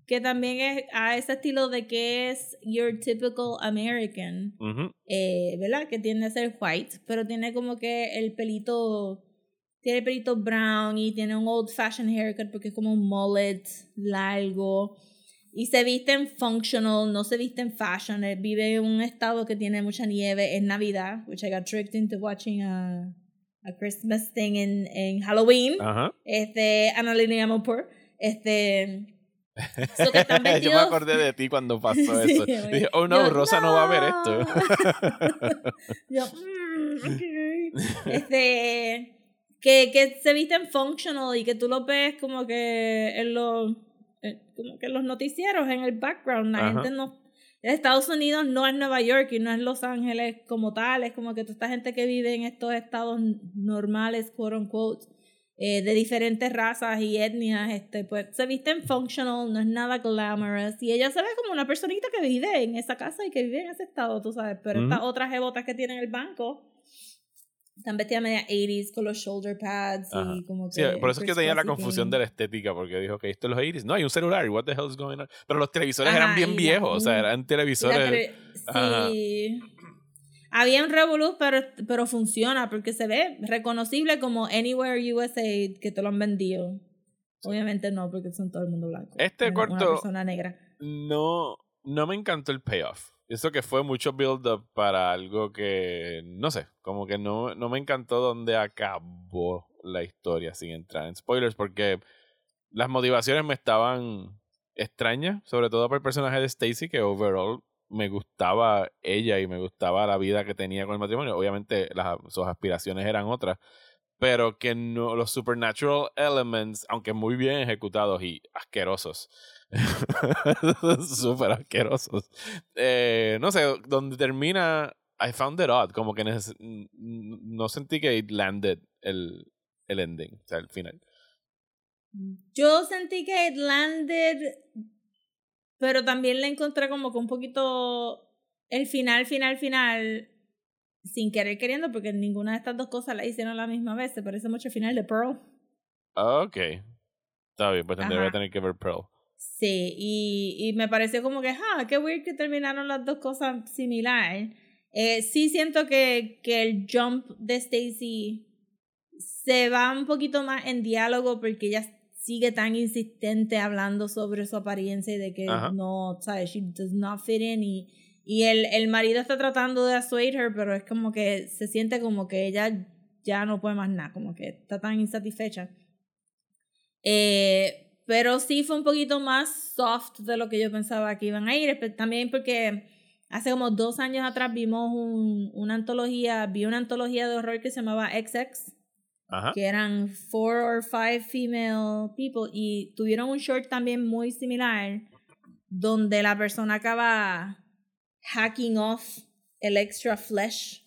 que también es a ese estilo de que es your typical American, eh, ¿verdad? Que tiende a ser white, pero tiene como que el pelito, tiene el pelito brown y tiene un old fashioned haircut porque es como un mullet largo. Y se viste en functional, no se viste en fashion. vive en un estado que tiene mucha nieve en Navidad, which I got tricked into watching a, a Christmas thing en, en Halloween. Este, Annalena Mopur. Este, Yo me acordé de ti cuando pasó eso. Dije, oh no, Rosa no. va a ver esto. yo, mm, Este, que, que se visten functional y que tú lo ves como que en los, eh, como que en los noticieros, en el background. La gente no. Estados Unidos no es Nueva York y no es Los Ángeles como tal. Es como que toda esta gente que vive en estos estados normales, quote unquote eh, de diferentes razas y etnias, este, pues se visten functional, no es nada glamorous. Y ella se ve como una personita que vive en esa casa y que vive en ese estado, tú sabes. Pero estas otras jebotas que tiene en el banco están vestidas media 80s con los shoulder pads y como que. Sí, por eso es que tenía la confusión de la estética, porque dijo que esto es los 80s. No, hay un celular, what the hell is going on? Pero los televisores eran bien viejos, o sea, eran televisores. Sí había un Revolut, pero, pero funciona porque se ve reconocible como Anywhere USA que te lo han vendido. Obviamente no, porque son todo el mundo blanco. Este corto. Una persona negra. No, no me encantó el payoff. Eso que fue mucho build-up para algo que, no sé, como que no, no me encantó donde acabó la historia sin entrar en spoilers, porque las motivaciones me estaban extrañas, sobre todo por el personaje de Stacy, que overall me gustaba ella y me gustaba la vida que tenía con el matrimonio. Obviamente sus aspiraciones eran otras, pero que no, los supernatural elements, aunque muy bien ejecutados y asquerosos, súper asquerosos, eh, no sé, donde termina, I found it odd, como que no sentí que it landed el, el ending, o sea, el final. Yo sentí que it landed, pero también le encontré como que un poquito el final, final, final sin querer queriendo, porque ninguna de estas dos cosas la hicieron a la misma vez. Se parece mucho al final de Pearl. Ok. Está bien, pues tendría que tener que ver Pearl. Sí, y, y me pareció como que, ah, qué weird que terminaron las dos cosas similares. Eh, sí siento que, que el jump de Stacy se va un poquito más en diálogo porque ella sigue tan insistente hablando sobre su apariencia y de que no, ¿sabes? She does not fit in y y el, el marido está tratando de assuade pero es como que se siente como que ella ya no puede más nada, como que está tan insatisfecha. Eh, pero sí fue un poquito más soft de lo que yo pensaba que iban a ir, también porque hace como dos años atrás vimos un, una antología, vi una antología de horror que se llamaba XX, que eran four or five female people, y tuvieron un short también muy similar, donde la persona acaba hacking off el extra flesh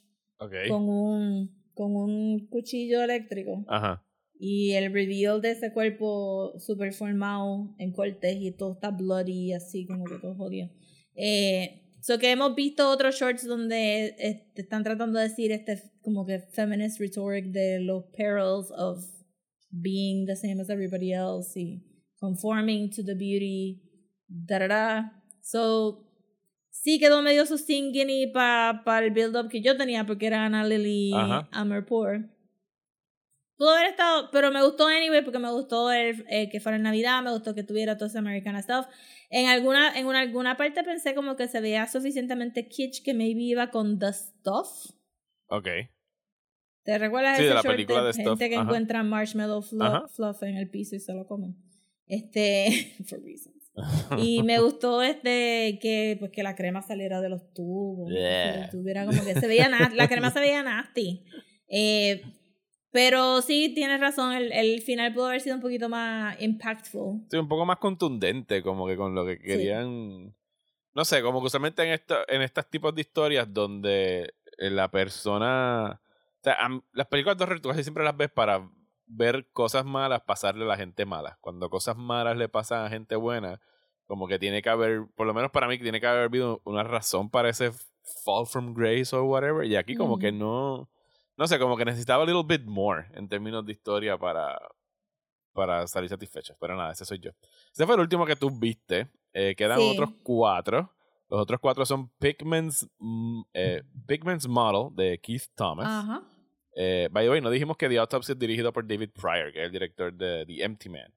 con un con un cuchillo eléctrico. Ajá. Y el reveal de ese cuerpo super formado en cortes y todo está bloody así como que todo jodido. Eh, so que hemos visto otros shorts donde eh, están tratando de decir este como que feminist rhetoric de los perils of being the same as everybody else y conforming to the beauty da da da. So sí quedó medio su singing para pa el build-up que yo tenía porque era Anna Lily Amerpour. Pudo haber estado, pero me gustó anyway porque me gustó el, eh, que fuera en Navidad, me gustó que tuviera todo ese American stuff. En alguna, en una, alguna parte pensé como que se veía suficientemente kitsch que maybe iba con The Stuff. Ok. ¿Te recuerdas sí, ese de la película de, gente que encuentra marshmallow fluff, fluff, en el piso y se lo comen? Este, for reasons. y me gustó este que pues que la crema saliera de los tubos tuviera como que se veía la crema se veía nasty eh, pero sí tienes razón el, el, final pudo haber sido un poquito más impactful sí un poco más contundente como que con lo que querían no sé como que usualmente en esto, en estos tipos de historias donde la persona o sea, las películas de horror tú casi siempre las ves para ver cosas malas pasarle a la gente mala. Cuando cosas malas le pasan a gente buena, como que tiene que haber, por lo menos para mí, tiene que haber habido una razón para ese fall from grace o whatever. Y aquí como que no, no sé, como que necesitaba a little bit more en términos de historia para, para salir satisfechos. Pero nada, ese soy yo. Ese fue el último que tú viste. Eh, quedan otros cuatro. Los otros cuatro son Pigman's, mm, eh, Pigman's Model de Keith Thomas. Ajá. Eh, by the way, no dijimos que The Autopsy es dirigido por David Pryor, que es el director de The Empty Man,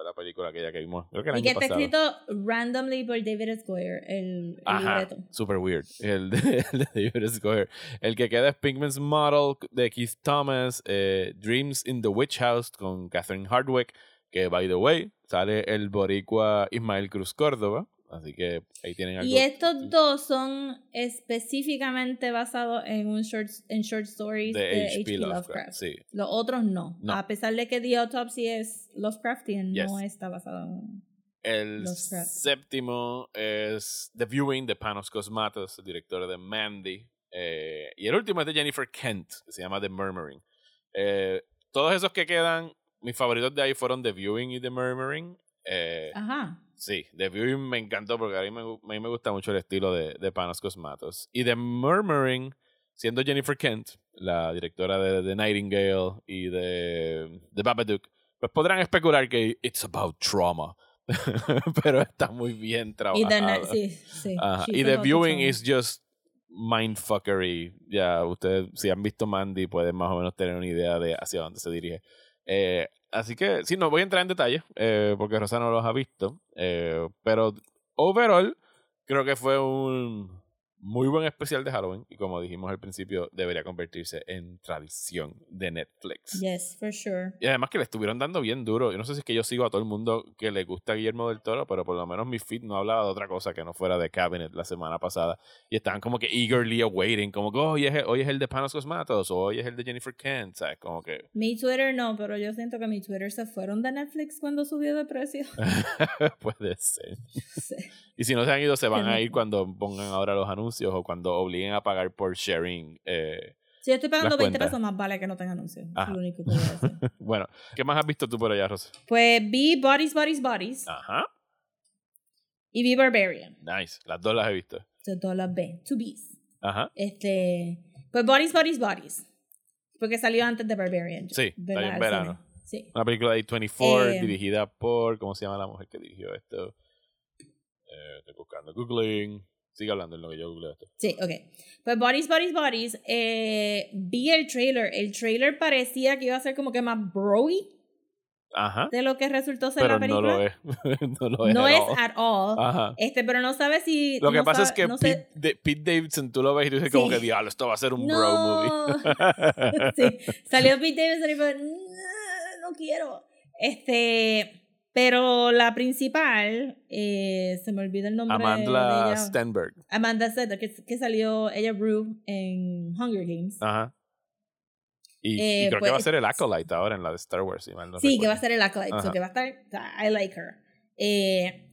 fue la película que ya que vimos. Creo que el y que está escrito randomly por David S. Goyer, el, el libreto. Super weird. El de, David S. Goyer. El que queda es Pinkman's Model de Keith Thomas, eh, Dreams in the Witch House con Catherine Hardwick, que by the way, sale el boricua Ismael Cruz Córdoba, Así que ahí tienen algo. Y estos dos son específicamente basados en un short, en short stories de, H.P. Lovecraft. Sí. Los otros no. A pesar de que The Autopsy es Lovecraftian, no está basado en. El séptimo es The Viewing de Panos Cosmatos, el director de Mandy. Eh, y el último es de Jennifer Kent, que se llama The Murmuring. Eh, todos esos que quedan, mis favoritos de ahí fueron The Viewing y The Murmuring. Eh, Ajá. Sí, The Viewing me encantó porque a mí me, a mí me gusta mucho el estilo de, de Panos Cosmatos. Y The Murmuring, siendo Jennifer Kent, la directora de, The Nightingale y de The Babadook, pues podrán especular que it's about trauma. Pero está muy bien trabajado. Y, sí, sí, y The Viewing is just mindfuckery. Ya, ustedes, si han visto Mandy, pueden más o menos tener una idea de hacia dónde se dirige. Eh, Así que sí, no voy a entrar en detalle eh, porque Rosa no los ha visto. Eh, pero overall, creo que fue un muy buen especial de Halloween y como dijimos al principio, debería convertirse en tradición de Netflix. Yes, for sure. Y además que le estuvieron dando bien duro. Yo no sé si es que yo sigo a todo el mundo que le gusta Guillermo del Toro, pero por lo menos mi feed no hablaba de otra cosa que no fuera de Cabinet la semana pasada. Y estaban como que eagerly awaiting, como que oh, hoy, es el, hoy es el de Panos Cosmatos o hoy es el de Jennifer Kent, ¿sabes? Como que... Mi Twitter no, pero yo siento que mi Twitter se fueron de Netflix cuando subió de precio. Puede ser. Y si no se han ido, se van a ir cuando pongan ahora los anuncios o cuando obliguen a pagar por sharing. Eh, si yo estoy pagando 20 pesos, más vale que no tengan anuncios. Es lo único que voy a decir. bueno, ¿qué más has visto tú por allá, Rosa? Pues vi Bodies, Bodies, Bodies. Ajá. Y vi Barbarian. Nice. Las dos las he visto. todas las B. Two B's. Ajá. Este. Pues Bodies, Bodies, Bodies. Porque salió antes de Barbarian. Sí, salió en verano. Sí. Una película de 24 eh, dirigida por. ¿Cómo se llama la mujer que dirigió esto? Eh, estoy buscando. Googling. Sigue hablando en lo que yo googleo esto. Sí, ok. Pues Bodies, Bodies, Bodies. Eh, vi el trailer. El trailer parecía que iba a ser como que más broy. Ajá. De lo que resultó ser la película. No lo es. no lo es. No es at all. Ajá. Este, pero no sabes si. Lo que pasa es que Pete, Davidson, tú lo ves y tú dices como que diablo, esto va a ser un bro movie. sí. Salió Pete Davidson y fue. No quiero. Este. Pero la principal, eh, se me olvida el nombre Amanda de ella. Stenberg. Amanda Stenberg, que, que, salió ella Rue en Hunger Games. Ajá. Y, eh, creo que va a pues ser el Acolyte ahora en la de Star Wars. Si mal no sí, que va a ser el Acolyte. So que va a estar. I like her. Eh,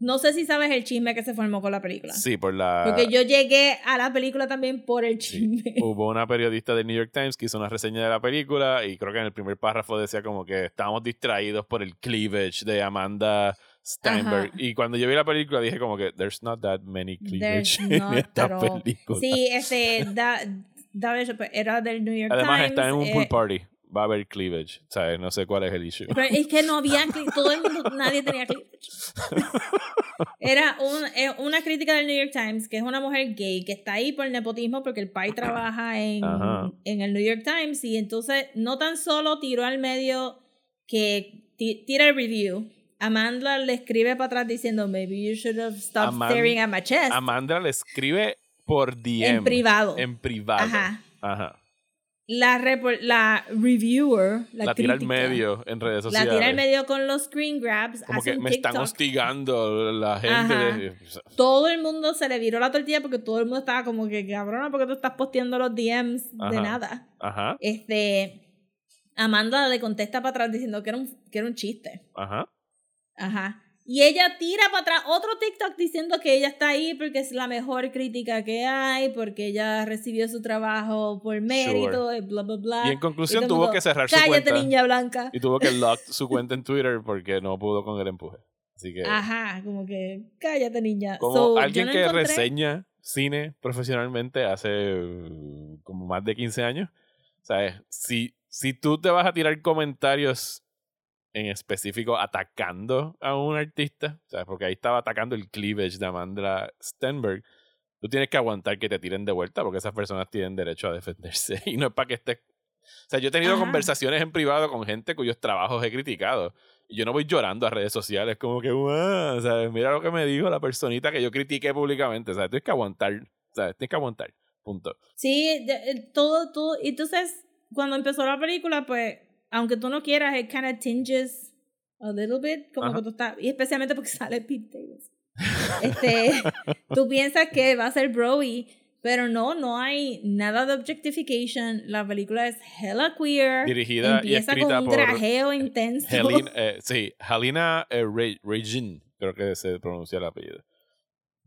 no sé si sabes el chisme que se formó con la película. Sí, por la... Porque yo llegué a la película también por el chisme. Hubo una periodista del New York Times que hizo una reseña de la película y creo que en el primer párrafo decía como que estábamos distraídos por el cleavage de Amanda Steinberg. Y cuando yo vi la película dije como que there's not that many cleavage en esta película. Sí, este, da, da, era del New York Times. Además está en un pool eh, party va a haber cleavage. ¿Sabes? No sé cuál es el issue. Pero es que no había todo el mundo, nadie tenía cleavage. Era un, eh, una crítica del New York Times, que es una mujer gay, que está ahí por el nepotismo porque el pai trabaja en, en el New York Times y entonces no tan solo tiró al medio que tira el review. Amanda le escribe para atrás diciendo, maybe you should have stopped staring at my chest. Amanda le escribe por DM. En privado. En privado. Ajá. Ajá la, la reviewer, la, la tira al medio en redes sociales. La tira al medio con los screen grabs. Como que me están hostigando la gente. Todo el mundo se le viró la tortilla porque todo el mundo estaba como que, cabrona, porque tú estás posteando los DMs de nada. Ajá. Este. Amanda le contesta para atrás diciendo que era un, que era un chiste. Ajá. Ajá. Y ella tira para atrás otro TikTok diciendo que ella está ahí porque es la mejor crítica que hay, porque ella recibió su trabajo por mérito, y bla, bla, bla. Y en conclusión tuvo que cerrar su cuenta. Cállate, niña blanca. Y tuvo que lock su cuenta en Twitter porque no pudo con el empuje. Así que... Ajá, como que cállate, niña. Como alguien que reseña cine profesionalmente hace uh, como más de 15 años, ¿sabes? Si, si tú te vas a tirar comentarios en específico atacando a un artista, ¿sabes? porque ahí estaba atacando el cleavage de Amanda Stenberg, tú tienes que aguantar que te tiren de vuelta porque esas personas tienen derecho a defenderse y no es para que estés... O sea, yo he tenido conversaciones en privado con gente cuyos trabajos he criticado y yo no voy llorando a redes sociales como que, o sea, mira lo que me dijo la personita que yo critiqué públicamente, o sea, tienes que aguantar, sea, tienes que aguantar, punto. Sí, todo, todo, y entonces cuando empezó la película, pues aunque tú no quieras, it kind of tinges a little bit, como que tú estás, y especialmente porque sale Pete Davis. Este, tú piensas que va a ser Broy, pero no, no hay nada de objectification. La película es hella queer. Dirigida empieza y escrita con un grajeo intenso. Helena, eh, sí, Helena eh, Regin, creo que se pronuncia el apellido.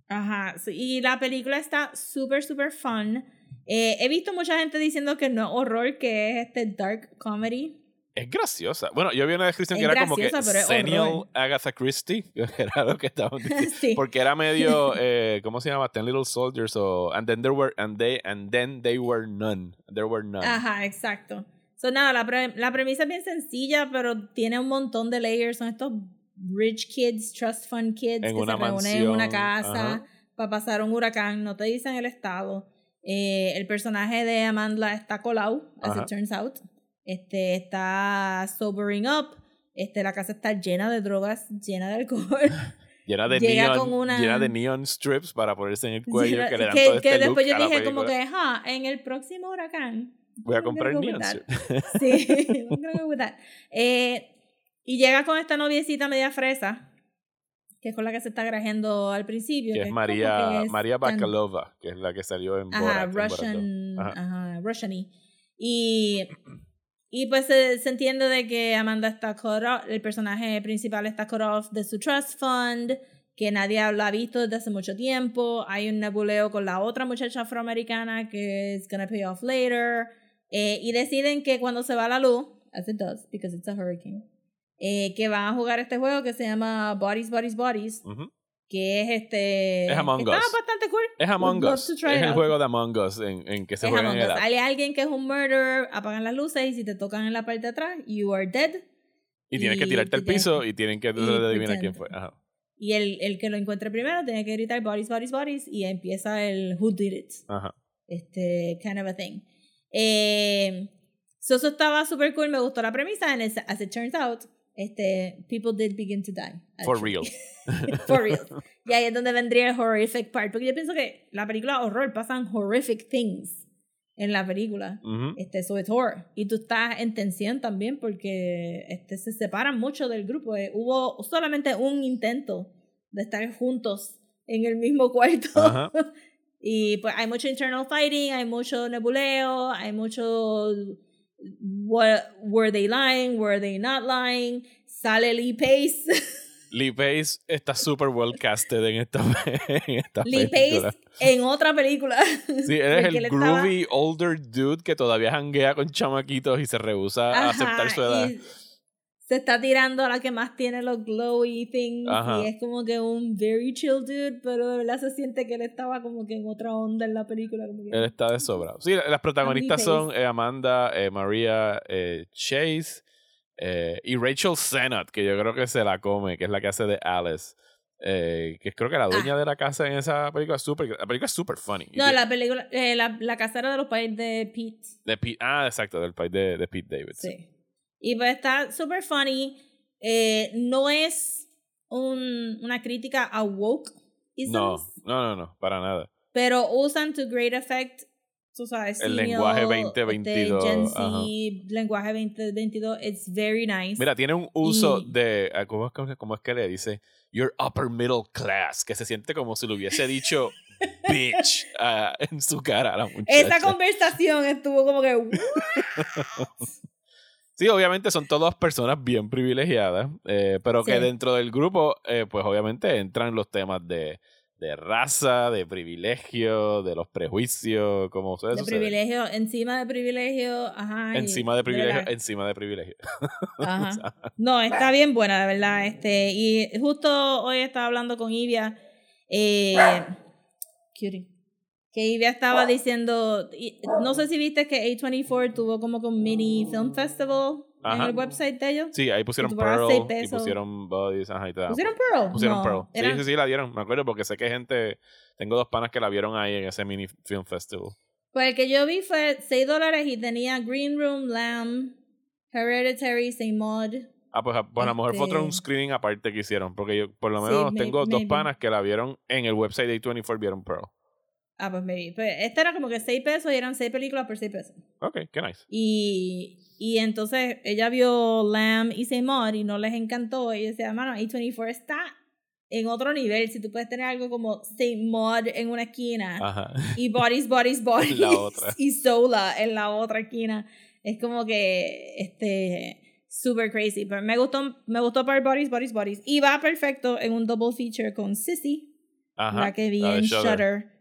Ajá, y la película está súper, súper fun. Eh, he visto mucha gente diciendo que no horror, que es este dark comedy. Es graciosa. Bueno, yo vi una descripción que era como que Senial Agatha Christie, era lo que estaban diciendo. Porque era medio, eh, ¿cómo se llama? Ten Little Soldiers o And then there were, and they, and then they were none. There were none. Ajá, exacto. So, nada, la, la premisa es bien sencilla, pero tiene un montón de layers. Son estos rich kids, trust fund kids que se reúnen en una casa para pasar un huracán. No te dicen el estado. Eh, el personaje de Amanda está colado, as it turns out este, está sobering up, este, la casa está llena de drogas, llena de alcohol. llena de, neon, llena de neon strips para ponerse en el cuello que le dan que, todo este que después yo look la dije como que, ja, en el próximo huracán. Voy a comprar neon that. strip. Sí, go with that. Eh, y llega con esta noviecita media fresa, que es con la que se está grajeando al principio. que es como María, que es María tan- Bakalova, que es la que salió en Ajá, Borat. en Borat Russian, 2. Ajá. ajá, Russian-y. Y, y pues se, se entiende de que Amanda está cut off, el personaje principal está cut off de su trust fund, que nadie la ha visto desde hace mucho tiempo. Hay un nebuleo con la otra muchacha afroamericana que es gonna pay off later. Eh, y deciden que cuando se va la luz, as it does, because it's a hurricane, eh, que van a jugar este juego que se llama Bodies, Bodies, Bodies, Ujú. Que es este... Es Among está Us. bastante cool. Es Among Us. Es el out. juego de Among Us en, en que se juega en el. Hay alguien que es un murderer, apagan las luces y si te tocan en la parte de atrás, you are dead. Y tienes que y tirarte al piso que- y tienen que y adivinar quién fue. Ajá. Y el, el que lo encuentre primero tiene que gritar bodies, bodies, bodies y empieza el who did it. Ajá. Este, kind of a thing. Eh, so eso estaba super cool, me gustó la premisa, and as it turns out, este, people did begin to die. For actually. real. For real. Y ahí es donde vendría el horrific part, porque yo pienso que la película horror pasan horrific things en la película. Ujú. Este, so it's horror. Y tú estás en tensión también porque este, se separan mucho del grupo. Eh, hubo solamente un intento de estar juntos en el mismo cuarto. Ajá. y pues hay mucho internal fighting, hay mucho nebuleo, hay mucho what, were they lying, were they not lying. Sale Lee Pace. Lee Pace está super well casted en esta, en esta Lee película. Pace en otra película. Sí, él es el él estaba- groovy older dude que todavía janguea con chamaquitos y se rehúsa a Ajá, aceptar su edad. y se está tirando a la que más tiene los glowy things Ajá. y es como que un very chill dude, pero de verdad se siente que él estaba como que en otra onda en la película. Como que, Él está desobrado. Sí, las protagonistas son eh, Amanda, eh, María eh, Chase eh, y Rachel Sennott, que yo creo que se la come, que es la que hace de Alice. eh, que creo que la dueña de la casa en esa película es super, la película es super funny. No, la película, eh, la, la casera de los pais de Pete. de Pete- ah, exacto, del país de, de Pete Davidson. Sí. Y pues está super funny. Eh, no es un, una crítica a woke. No, no, no, no, para nada. Pero usan to great effect, tú sabes, El lenguaje este, 2022, Gen Z, ajá. lenguaje 2022, it's very nice. Mira, tiene un uso Y- de. ah, ¿cómo es, que- cómo es que le dice? Your upper middle class. Que se siente como si le hubiese dicho bitch ah, en su cara a la muchacha. Esa conversación estuvo como que. Sí, obviamente son todas personas bien privilegiadas, eh, pero que dentro del grupo, eh, pues obviamente entran los temas de, de raza, de privilegio, de los prejuicios, como ustedes de privilegio, encima de privilegio, ajá. Encima de privilegio, encima de privilegio. Ajá. No, está bien buena, de verdad. Este, y justo hoy estaba hablando con Ivia. Eh, cutie, que Ivia estaba diciendo. y- No sé si viste que A24 tuvo como que un mini film festival Ajá. en el website de ellos. Sí, ahí pusieron Pearl y pusieron Bodies, ajá, y te ¿Pusieron Pearl? Pusieron no, Pearl. Sí, era- sí, sí, la dieron. Me acuerdo porque sé que gente. Tengo dos panas que la vieron ahí en ese mini film festival. Pues el que yo vi fue 6 dólares y tenía Green Room, Lamb, Hereditary, Saint Maud. Ah, pues, a- pues a lo mejor fue otro un Este- screening aparte que hicieron. Porque yo, por lo menos, tengo dos maybe. panas que la vieron en el website de A24, vieron Pearl. Ah, pues maybe. Pues este era como que 6 pesos y eran 6 películas por 6 pesos. Ok, qué nice. Y, y entonces ella vio Lamb y Saint Maud y no les encantó. Y decía, mano, A24 está en otro nivel. Si tú puedes tener algo como Maud en una esquina Ajá. y Bodies, Bodies, Bodies la otra. y Sola en la otra esquina. Es como que, este, super crazy. Pero me gustó, me gustó para Bodies, Bodies, Bodies. Y va perfecto en un double feature con Sissy, Ajá. la que vi la en Shudder. Shutter,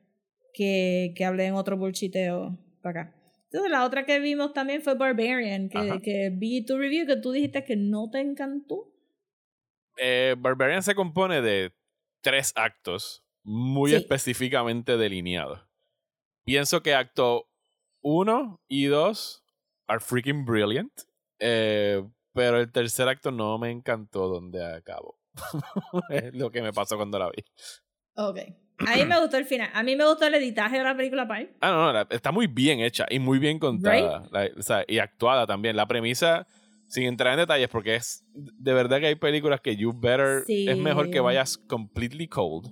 que, que hablé en otro bullshiteo para acá. Entonces la otra que vimos también fue Barbarian, Ajá. que, que vi tu review que tú dijiste que no te encantó. Eh, Barbarian se compone de tres actos muy Sí. específicamente delineados. Pienso que acto uno y dos are freaking brilliant. eh, pero el tercer acto no me encantó donde acabó. es lo que me pasó cuando la vi. Ok. A mí me gustó el final. A mí me gustó el editaje de la película Pai. Ah, no, no, está muy bien hecha y muy bien contada. La- o sea, y actuada también. La premisa sin entrar en detalles, porque es de verdad que hay películas que you better es mejor que vayas completely cold.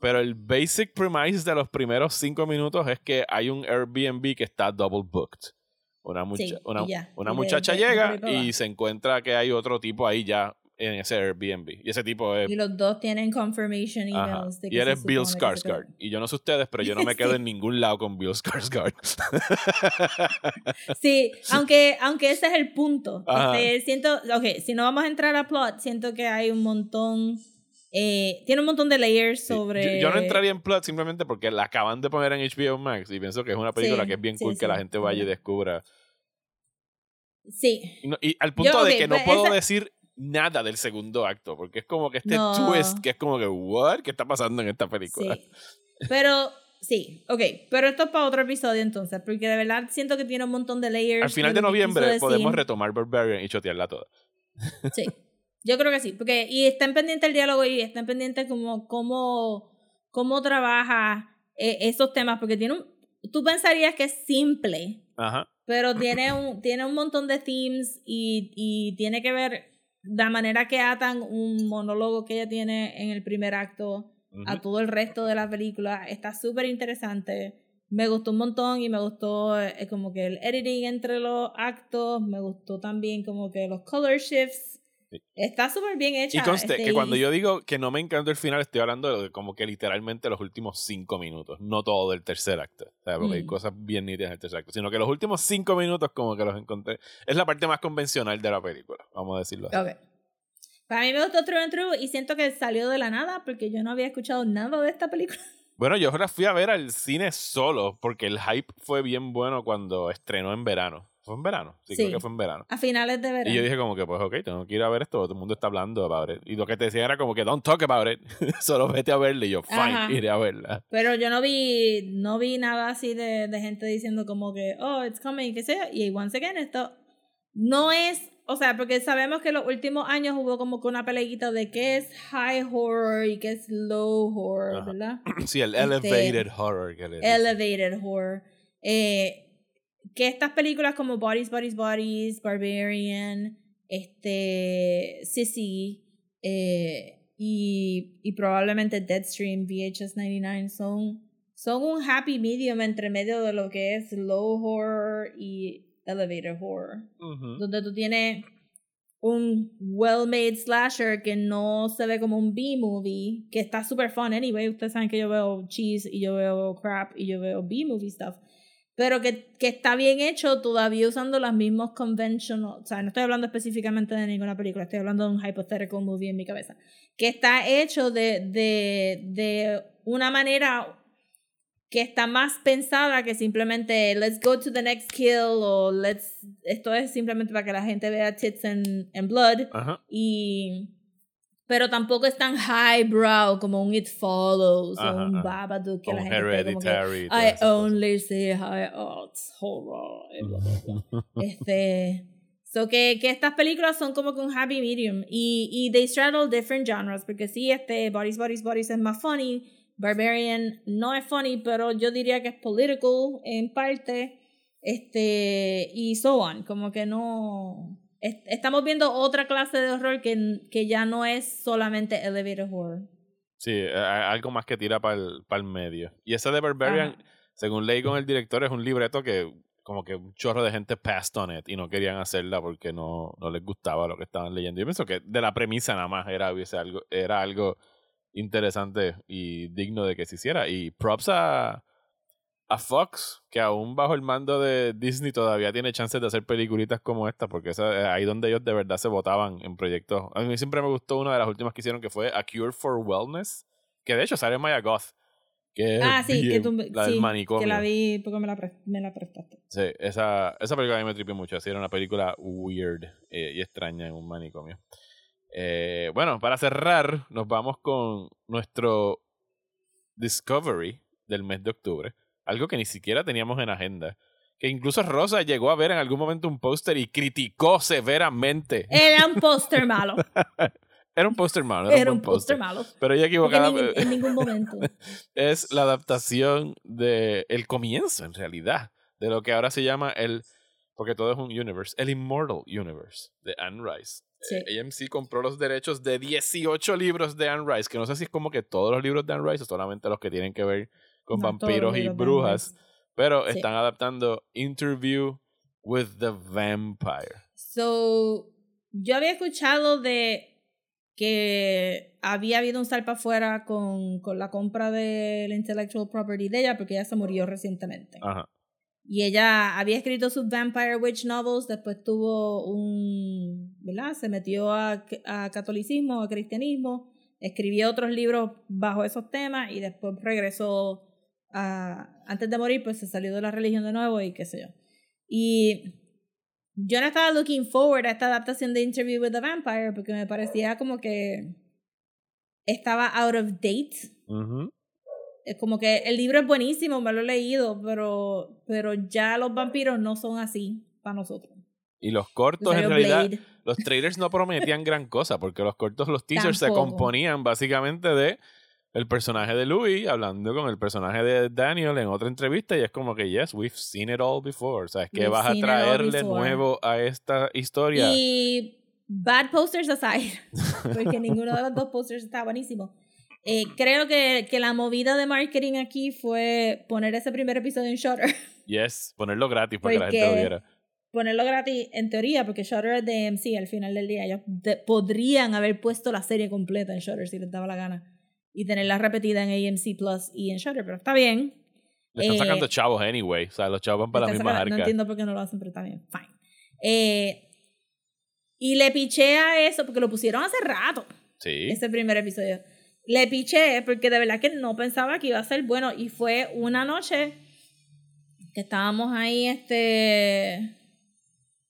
Pero el basic premise de los primeros cinco minutos es que hay un Airbnb que está double booked. Una, una, muchacha llega y se encuentra que hay otro tipo ahí ya en ese Airbnb. Y ese tipo es. Y los dos tienen confirmation emails. De que y eres Bill Skarsgård. Y yo no sé ustedes, pero yo no me quedo en ningún lado con Bill Skarsgård. sí, aunque, aunque ese es el punto. Este, siento, ok, si no vamos a entrar a plot, siento que hay un montón. Eh, tiene un montón de layers sobre. Yo, no entraría en plot simplemente porque la acaban de poner en HBO Max y pienso que es una película que es bien cool que la gente vaya y descubra. Sí. Y, al punto de que no pues puedo decir nada del segundo acto, porque es como que este twist que es como que, ¿what? ¿Qué está pasando en esta película? Sí. Pero, sí, ok, pero esto es para otro episodio entonces, porque de verdad siento que tiene un montón de layers. Al final de noviembre podemos retomar Barbarian y chotearla toda. Sí, yo creo que sí, porque y están pendientes el diálogo y están pendientes como cómo, cómo trabaja eh, esos temas, porque tiene un, tú pensarías que es simple, Ajá. pero tiene un, tiene un montón de themes y, y tiene que ver la manera que atan un monólogo que ella tiene en el primer acto a todo el resto de la película está súper interesante. Me gustó un montón y me gustó eh, como que el editing entre los actos, me gustó también como que los color shifts. Está súper bien hecha. Y conste que este, cuando yo digo que no me encantó el final, estoy hablando de como que literalmente los últimos cinco minutos, no todo el tercer acto. O sea, porque hay mm. cosas bien nítidas en el tercer acto, sino que los últimos cinco minutos como que los encontré. Es la parte más convencional de la película, vamos a decirlo así. Okay. Para mí me gustó True and True y siento que salió de la nada porque yo no había escuchado nada de esta película. Bueno, yo la fui a ver al cine solo porque el hype fue bien bueno cuando estrenó en verano. ¿Fue en verano? Sí, creo que fue en verano. A finales de verano. Y yo dije como que, pues, ok, tengo que ir a ver esto, todo el mundo está hablando about it. Y lo que te decían era como que, don't talk about it, solo vete a verla. Y yo, fine, iré a verla. Pero yo no vi, no vi nada así de, de gente diciendo como que, oh, it's coming, que sea. Y once again, esto no es o sea, porque sabemos que los últimos años hubo como que una peleita de qué es high horror y qué es low horror, ¿verdad? Sí, el este, elevated horror. Que elevated horror. Eh, que estas películas como Bodies, Bodies, Bodies, Barbarian, este, Sissy eh, y, y probablemente Deadstream, VHS 99 son, son un happy medium entre medio de lo que es low horror y elevator horror, donde tú tienes un well-made slasher que no se ve como un B-movie, que está super fun anyway. Ustedes saben que yo veo cheese y yo veo crap y yo veo B-movie stuff. Pero que, que está bien hecho todavía usando los mismos conventional. O sea, no estoy hablando específicamente de ninguna película, estoy hablando de un hypothetical movie en mi cabeza. Que está hecho de, de, de una manera que está más pensada que simplemente let's go to the next kill o let's esto es simplemente para que la gente vea tits and, and blood y pero tampoco es tan highbrow como un It Follows o un Babadook que la gente Hereditary, como que, I only say high arts horror este so que, que estas películas son como que un happy medium y, y they straddle different genres porque sí este Bodies Bodies Bodies es más funny Barbarian no es funny, pero yo diría que es political en parte. Este, y so on. Como que no. Estamos viendo otra clase de horror que, que ya no es solamente elevator horror. Sí, algo más que tira para el, el medio. Y esa de Barbarian, según leí con el director, es un libreto que como que un chorro de gente passed on it y no querían hacerla porque no, no les gustaba lo que estaban leyendo. Yo pienso que de la premisa nada más era, algo, era algo interesante y digno de que se hiciera. Y props a, a Fox, que aún bajo el mando de Disney todavía tiene chances de hacer peliculitas como esta, porque es ahí donde ellos de verdad se votaban en proyectos. A mí siempre me gustó una de las últimas que hicieron que fue A Cure for Wellness, que de hecho sale Maya Goth. Que ah, sí, que tú, la del manicomio. Que la vi porque me la, me la prestaste. Sí, esa, esa película a mí me tripió mucho. Así era una película weird eh, y extraña en un manicomio. Eh, bueno, para cerrar, nos vamos con nuestro Discovery del mes de octubre. Algo que ni siquiera teníamos en agenda. Que incluso Rosa llegó a ver en algún momento un póster y criticó severamente. Era un póster malo. Era un póster malo. Era, un póster malo. Pero ella equivocada. En, en, ningún momento. es la adaptación de el comienzo, en realidad, de lo que ahora se llama el porque todo es un universe, el Immortal Universe de Anne Rice. Sí. Eh, AMC compró los derechos de 18 libros de Anne Rice, que no sé si es como que todos los libros de Anne Rice o solamente los que tienen que ver con No, vampiros y de brujas, pero Sí. están adaptando Interview with the Vampire. So, yo había escuchado de que había habido un salpa afuera con, con la compra del intellectual property de ella porque ella se murió recientemente. Ajá. Y ella había escrito sus Vampire Witch novels, después tuvo un, ¿verdad? Se metió a, a catolicismo, a cristianismo, escribió otros libros bajo esos temas y después regresó a, antes de morir, pues se salió de la religión de nuevo y qué sé yo. Y yo no estaba looking forward a esta adaptación de Interview with the Vampire porque me parecía como que estaba out of date. Ujú. Es como que el libro es buenísimo, me lo he leído, pero, pero ya los vampiros no son así para nosotros. Y los cortos, en realidad, Blade. los trailers no prometían gran cosa, porque los cortos, los teasers se Tampoco. componían básicamente de el personaje de Louis hablando con el personaje de Daniel en otra entrevista y es como que, yes, we've seen it all before. O sea, es que We've vas a traerle nuevo a esta historia. Y bad posters aside, porque ninguno de los dos posters está buenísimo. Eh, creo que, que la movida de marketing aquí fue poner ese primer episodio en Shutter. Yes, ponerlo gratis para que la gente lo Porque- viera. Ponerlo gratis, en teoría, porque Shutter es de AMC al final del día. Ellos podrían haber puesto la serie completa en Shutter si les daba la gana. Y tenerla repetida en AMC Plus y en Shutter, pero está bien. Le están eh, sacando chavos anyway. O sea, los chavos van para las Está mismas sacando- No entiendo por qué no lo hacen, pero está bien. Fine. Eh, y le piché a eso, porque lo pusieron hace rato, Sí. ese primer episodio. Le piché porque de verdad que no pensaba que iba a ser bueno. Y fue una noche que estábamos ahí, este.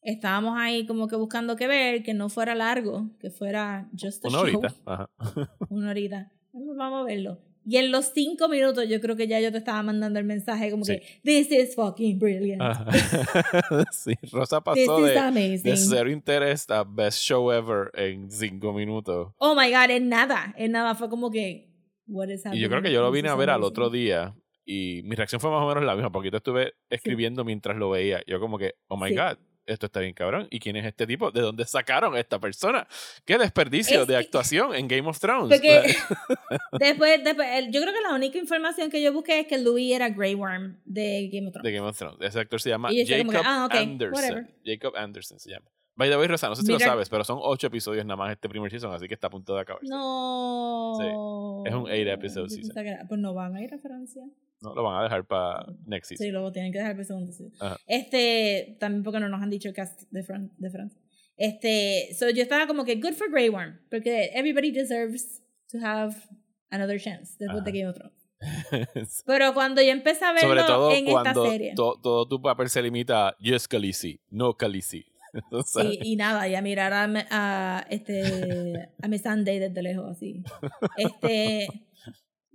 Estábamos ahí como que buscando que ver, que no fuera largo, que fuera just a Una show. horita. Ajá. Una horita. Vamos a verlo. Y en los cinco minutos yo creo que ya yo te estaba mandando el mensaje como Sí. que This is fucking brilliant. Sí, Rosa pasó de, amazing. de cero interés a best show ever en cinco minutos. Oh my god, en nada, en nada fue como que what is Y yo creo happening? que yo lo vine a ver al amazing. otro día y mi reacción fue más o menos la misma, porque yo estuve escribiendo mientras lo veía. Yo como que, oh my Sí. god, esto está bien cabrón. ¿Y quién es este tipo? ¿De dónde sacaron a esta persona? ¡Qué desperdicio Es de actuación en Game of Thrones! Porque después, después yo creo que la única información que yo busqué es que Louis era Grey Worm de Game of Thrones. de Game of Thrones. Ese actor se llama Jacob que, ah, ok, Anderson. whatever. Jacob Anderson se llama. By the way, Rosa, no sé si lo sabes, pero son ocho episodios nada más este primer season, así que está a punto de acabarse. No. Es un eight episode season. Pues no van a ir a Francia. No, lo van a dejar para next season. Sí, luego tienen que dejar el segundo season. Ajá. Este, también porque no nos han dicho el cast de, Fran de Francia. Este, so yo estaba como que good for Grey Worm, porque everybody deserves to have another chance después de Ajá. Game of Thrones. Pero cuando yo empecé a verlo Sobre todo en esta cuando serie. to- todo tu papel se limita a yes, Khaleesi, no Khaleesi. Entonces, Y, y nada, y a mirar a, a, este, a mi Sunday desde lejos, así. Este,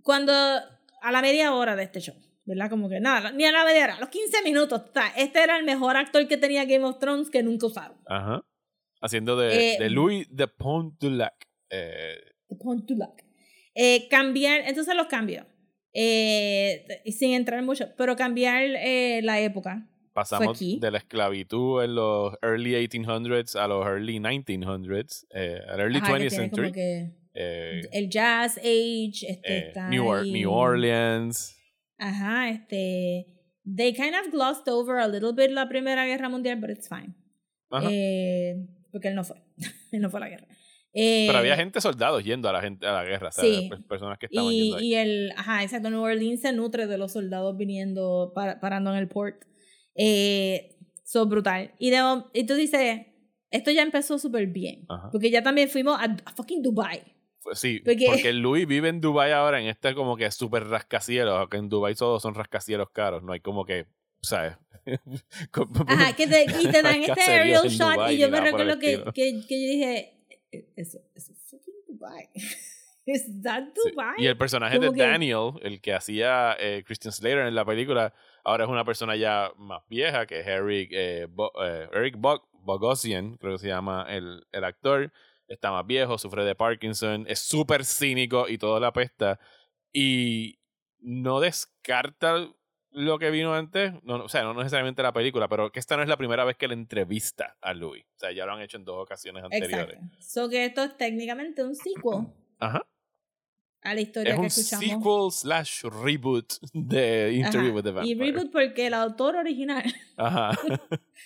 cuando, a la media hora de este show, ¿verdad? Como que nada, ni a la media hora, a los 15 minutos, ta, este era el mejor actor que tenía Game of Thrones que nunca usaron. Ajá. Haciendo de, Eh, de Louis de Pontulac. Eh, The Pont du Lac. Eh, cambiar, entonces los cambios, eh, sin entrar mucho, pero cambiar eh, la época. pasamos de la esclavitud en los early 1800s a los early 1900s, eh, al early Ajá, que 20th tiene como century. Eh, el Jazz Age, este, eh, está New, Or- ahí- New Orleans. Ajá, este. They kind of glossed over a little bit la Primera Guerra Mundial, but it's fine. Ajá. Eh, porque él no fue. él no fue a la guerra. Eh, Pero había gente soldados yendo a la gente a la guerra, o sea, sí. per- personas que estaban Y, yendo ahí. y el. Ajá, exacto. New Orleans se nutre de los soldados viniendo, para- parando en el port. Eh, so brutal. Y, de, y tú dices, esto ya empezó súper bien. Ajá. Porque ya también fuimos a, a fucking Dubai. Sí, porque- porque Louis vive en Dubai ahora en este como que súper rascacielos, aunque en Dubai todos son rascacielos caros, no hay como que, ¿sabes? Ajá, que te, y te dan este aerial shot Dubái y yo me recuerdo que, que, que yo dije, "E- eso, es fucking Dubai. ¿Es that Sí. Dubai? Y el personaje de que- Daniel, el que hacía eh, Christian Slater en la película, ahora es una persona ya más vieja, que es Eric, eh, Bo- eh, Eric Bog- Bogosian, creo que se llama el, el actor. Está más viejo, sufre de Parkinson, es súper cínico y todo la apesta. Y no descarta lo que vino antes, no, o sea, no necesariamente la película, pero que esta no es la primera vez que le entrevista a Louis. O sea, ya lo han hecho en dos ocasiones anteriores. Exacto. So que esto es técnicamente un sequel Ajá. A la historia Es que un escuchamos. sequel slash reboot de Interview Ajá. with the Y Vampire. reboot porque el autor original Ajá.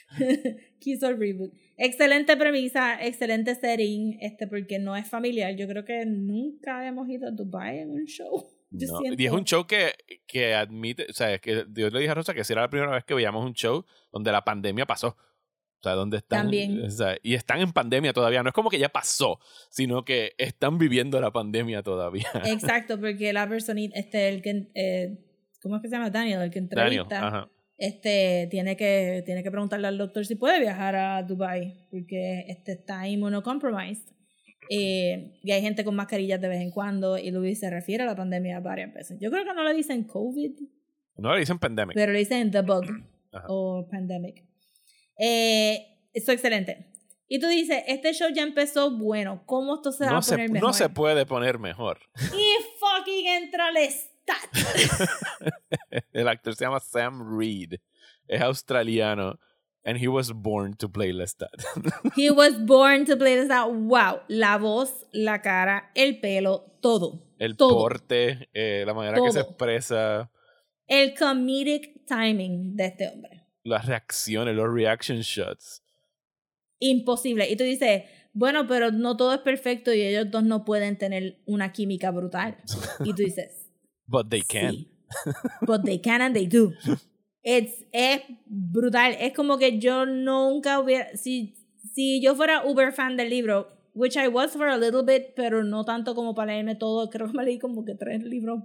quiso el reboot. Excelente premisa, excelente setting, este, porque no es familiar. Yo creo que nunca hemos ido a Dubai en un show. Yo No, siento- Y es un show que, que admite, o sea, es que Dios le dije a Rosa que si era la primera vez que veíamos un show donde la pandemia pasó. O sea, donde están. También. o sea, y están en pandemia todavía. No es como que ya pasó, sino que están viviendo la pandemia todavía. Exacto, porque la personita, este, el que, eh, ¿cómo es que se llama? Daniel, el que Daniel, entrevista, ajá. este, tiene que, tiene que preguntarle al doctor si puede viajar a Dubai, porque este está inmunocompromised. Eh, y hay gente con mascarillas de vez en cuando, y Luis se refiere a la pandemia varias veces. Yo creo que no le dicen COVID, No le dicen pandemic. pero le dicen the bug Ajá. o pandemic. Eh, excelente. Y tú dices, este show ya empezó bueno, ¿cómo esto se va no, a se, poner mejor? no se puede poner mejor. Y fucking entra el stat. El actor se llama Sam Reed. Es australiano. And he was born to play Lestat. He was born to play out. Wow. La voz, la cara, el pelo, todo. El Todo. porte, eh, la manera que se Todo. expresa, El comedic timing de este hombre. Las reacciones, los reaction shots. Imposible. Y tú dices, bueno, pero no todo es perfecto y ellos dos no pueden tener una química brutal. Y tú dices, But they can. Sí. But they can and they do. It's, es brutal. Es como que yo nunca hubiera. Si, si yo fuera uber fan del libro, which I was for a little bit, pero no tanto como para leerme todo. Creo que me leí como que tres libros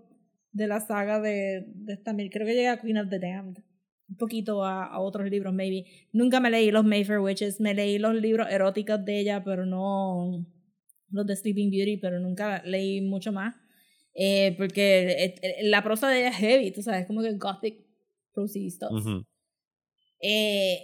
de la saga de, de esta. Creo que llegué a Queen of the Damned. Un poquito a, a otros libros, maybe. Nunca me leí los Mayfair Witches. Me leí los libros eróticos de ella, pero no los de Sleeping Beauty, pero nunca leí mucho más. Eh, porque eh, eh, la prosa de ella es heavy, tú sabes, como que gothic prosy stuff. Eh,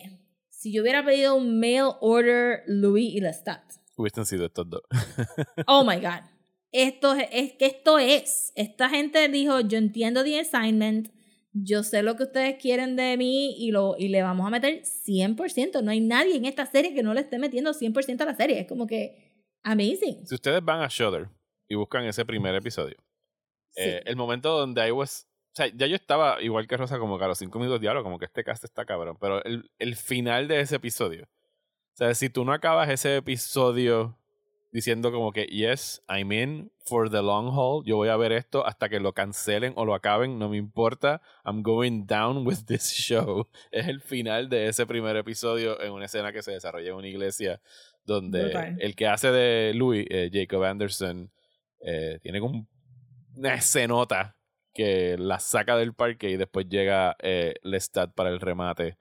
si yo hubiera pedido un mail order Louis y Lestat, Hubiesen sido estos dos. oh my god, esto es, es que esto es, esta gente dijo, yo entiendo the assignment, yo sé lo que ustedes quieren de mí y, lo, y le vamos a meter 100%, no hay nadie en esta serie que no le esté metiendo 100% a la serie, es como que amazing. Si ustedes van a Shudder y buscan ese primer episodio, Sí. eh, el momento donde I was. O sea, ya yo estaba igual que Rosa, como que a los cinco minutos diablo, como que este cast está cabrón. Pero el, el final de ese episodio. O sea, si tú no acabas ese episodio diciendo como que, yes, I'm in for the long haul, yo voy a ver esto hasta que lo cancelen o lo acaben, no me importa, I'm going down with this show. Es el final de ese primer episodio en una escena que se desarrolla en una iglesia donde el que hace de Louis, eh, Jacob Anderson, eh, tiene como un- una escenota que la saca del parque y después llega eh, Lestat para el remate.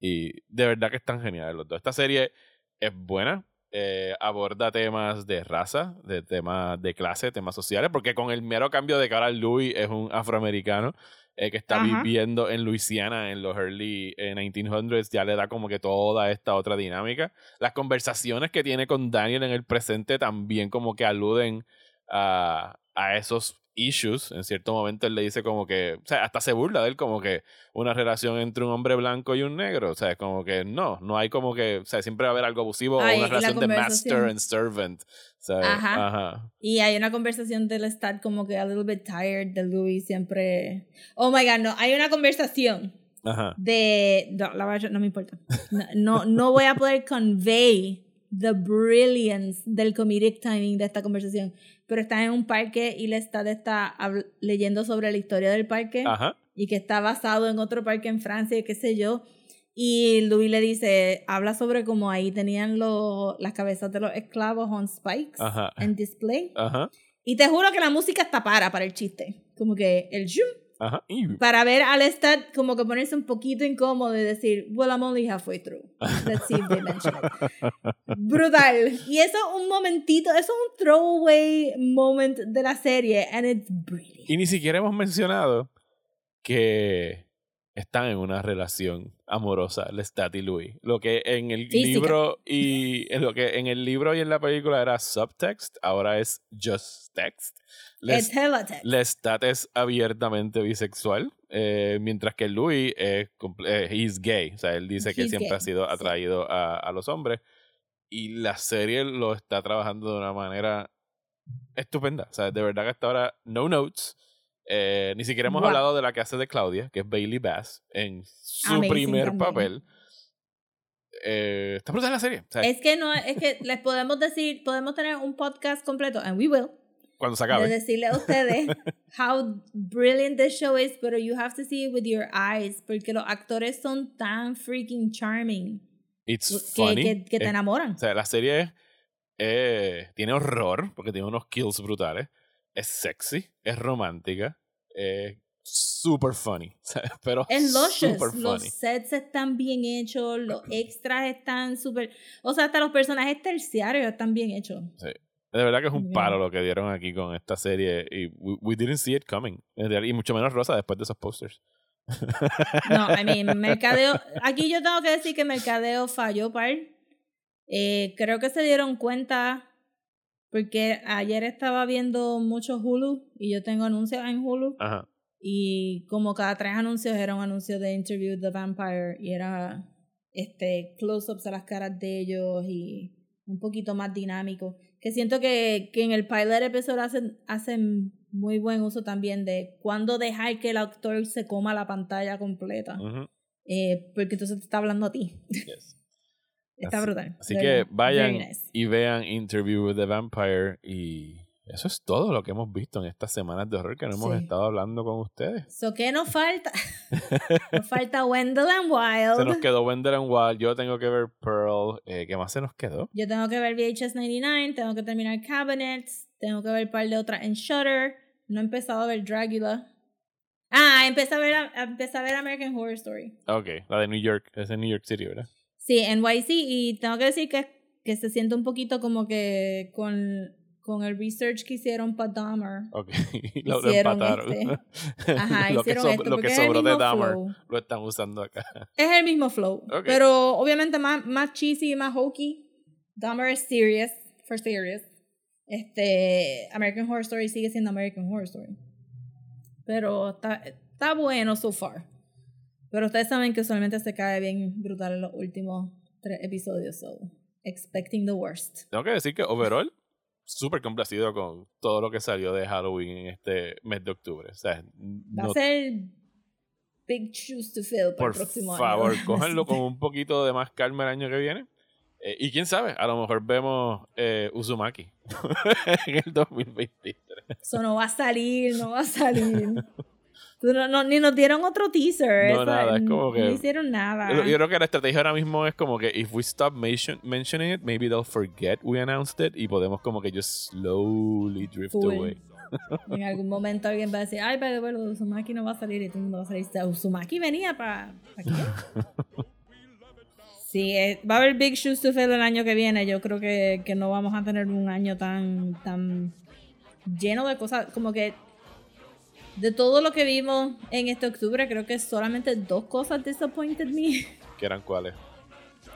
Y de verdad que están geniales los dos. Esta serie es buena. Eh, aborda temas de raza, de temas de clase, temas sociales, porque con el mero cambio de cara, Louis es un afroamericano eh, que está Ajá. viviendo en Luisiana en los early eh, 1900s, ya le da como que toda esta otra dinámica. Las conversaciones que tiene con Daniel en el presente también como que aluden a, a esos issues. En cierto momento él le dice como que, o sea, hasta se burla de él como que una relación entre un hombre blanco y un negro. O sea, es como que no, no hay como que, o sea, siempre va a haber algo abusivo Ay, o una relación de master and servant. ¿sabes? Ajá. Ajá. Y hay una conversación del Lestat como que a little bit tired de Louis siempre. Oh my god, no, hay una conversación Ajá. de no, la verdad no me importa no, no no voy a poder convey the brilliance del comedic timing de esta conversación. Pero está en un parque y Lestat está leyendo sobre la historia del parque Ajá. y que está basado en otro parque en Francia y qué sé yo. Y Louis le dice habla sobre cómo ahí tenían los las cabezas de los esclavos on spikes en display. Ajá. y te juro que la música está para para el chiste. Como que el zoom Ajá. Para ver al Lestat como que ponerse un poquito incómodo y decir, well, I'm only halfway through. Let's see if they mention it. Brutal. Y eso es un momentito, eso es un throwaway moment de la serie, and it's brilliant. Y ni siquiera hemos mencionado que están en una relación amorosa, Lestat y Louis. Lo que en el libro y en lo que en el libro y en la película era subtext, ahora es just text. Lestat es abiertamente bisexual, eh, mientras que Louis es eh, gay. O sea, él dice que siempre ha sido atraído a, a los hombres. Y la serie lo está trabajando de una manera estupenda. O sea, de verdad que hasta ahora, no notes eh, ni siquiera hemos hablado de la que hace de Claudia, que es Bailey Bass, en su primer papel. Eh, está brutal la serie. es que no, es que les podemos decir, podemos tener un podcast completo, and we will. Cuando se acabe. De decirle a ustedes how brilliant this show is, pero you have to see it with your eyes, porque los actores son tan freaking charming. It's que, funny. Que, te enamoran. O sea, la serie eh, tiene horror, porque tiene unos kills brutales es sexy, es romántica, es super funny. Pero es luscious. Los sets están bien hechos, los extras están súper. O sea, hasta los personajes terciarios están bien hechos. Sí. De verdad que es un palo lo que dieron aquí con esta serie. Y we, didn't see it coming. Y mucho menos rosa después de esos posters. No, I mean, mercadeo. Aquí yo tengo que decir que mercadeo falló, par. Eh, creo que se dieron cuenta porque ayer estaba viendo mucho Hulu y yo tengo anuncios en Hulu. Ajá. Y como cada tres anuncios era un anuncio de Interview the Vampire y era este close-ups a las caras de ellos y un poquito más dinámico. Que siento que, que en el pilot episodio hacen, hacen muy buen uso también de cuándo dejar que el actor se coma la pantalla completa. eh, porque entonces te está hablando a ti. Yes. Está brutal. Así que vayan y vean Interview with the Vampire y eso es todo lo que hemos visto en estas semanas de horror que no hemos estado hablando con ustedes. So, ¿Qué nos falta? nos falta Wendell and Wild. Se nos quedó Wendell and Wild. Yo tengo que ver Pearl. Eh, ¿Qué más se nos quedó? Yo tengo que ver VHS 99. Tengo que terminar Cabinets. Tengo que ver un par de otras en Shutter. No he empezado a ver Dragula. Ah, empecé a ver, empecé a ver American Horror Story. Ok, la de New York. Es de New York City, ¿verdad? Sí, NYC, y tengo que decir que, que se siente un poquito como que con, con el research que hicieron para Dahmer. Ok, lo empataron. Este. Ajá, lo hicieron que esto. Lo que sobró de Dahmer lo están usando acá. Es el mismo flow, pero obviamente más, más cheesy y más hokey. Dahmer es serious, for serious. Este, American Horror Story sigue siendo American Horror Story. Pero está, está bueno so far. Pero ustedes saben que usualmente se cae bien brutal en los últimos tres episodios, so expecting the worst. Tengo que decir que overall, súper complacido con todo lo que salió de Halloween en este mes de octubre. O sea, Va a ser big shoes to fill para el próximo año. Por favor, cójanlo con un poquito de más calma el año que viene. Eh, y quién sabe, a lo mejor vemos eh, Uzumaki en el 2023. Eso no va a salir, no va a salir. No, ni nos dieron otro teaser. No, nada, es como que. No hicieron nada. Yo creo que la estrategia ahora mismo es como que if we stop mentioning it, maybe they'll forget we announced it y podemos como que just slowly drift away. en algún momento alguien va a decir, ay, pero bueno, Uzumaki no va a salir y todo el mundo va a salir. Uzumaki venía para. ¿Para qué? Sí, eh, va a haber Big Shoes to Fill el año que viene. Yo creo que, que no vamos a tener un año tan, tan lleno de cosas. Como que de todo lo que vimos en este octubre, creo que solamente dos cosas disappointed me. ¿Qué eran cuáles?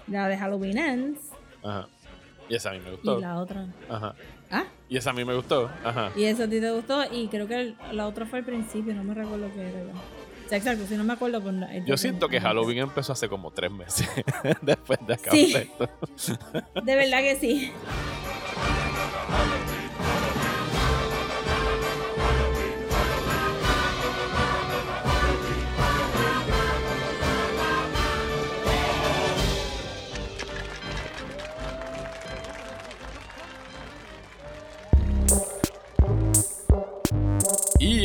La de Halloween Ends. Ajá. Y esa a mí me gustó. Y la otra. Ajá. ¿Ah? Y esa a mí me gustó. Ajá. Y esa a ti te gustó. Y creo que la otra fue al principio, no me recuerdo qué era. O sea, exacto, si no me acuerdo. Pues, Yo siento que Halloween empezó hace como tres meses. después de acabar sí. esto. de verdad que sí.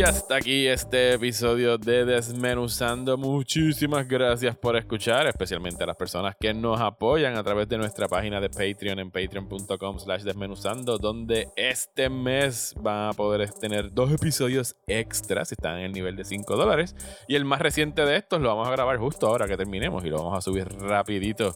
Y hasta aquí este episodio de Desmenuzando. Muchísimas gracias por escuchar, especialmente a las personas que nos apoyan a través de nuestra página de Patreon en patreon.com slash desmenuzando, donde este mes van a poder tener dos episodios extras están en el nivel de 5 dólares. Y el más reciente de estos lo vamos a grabar justo ahora que terminemos y lo vamos a subir rapidito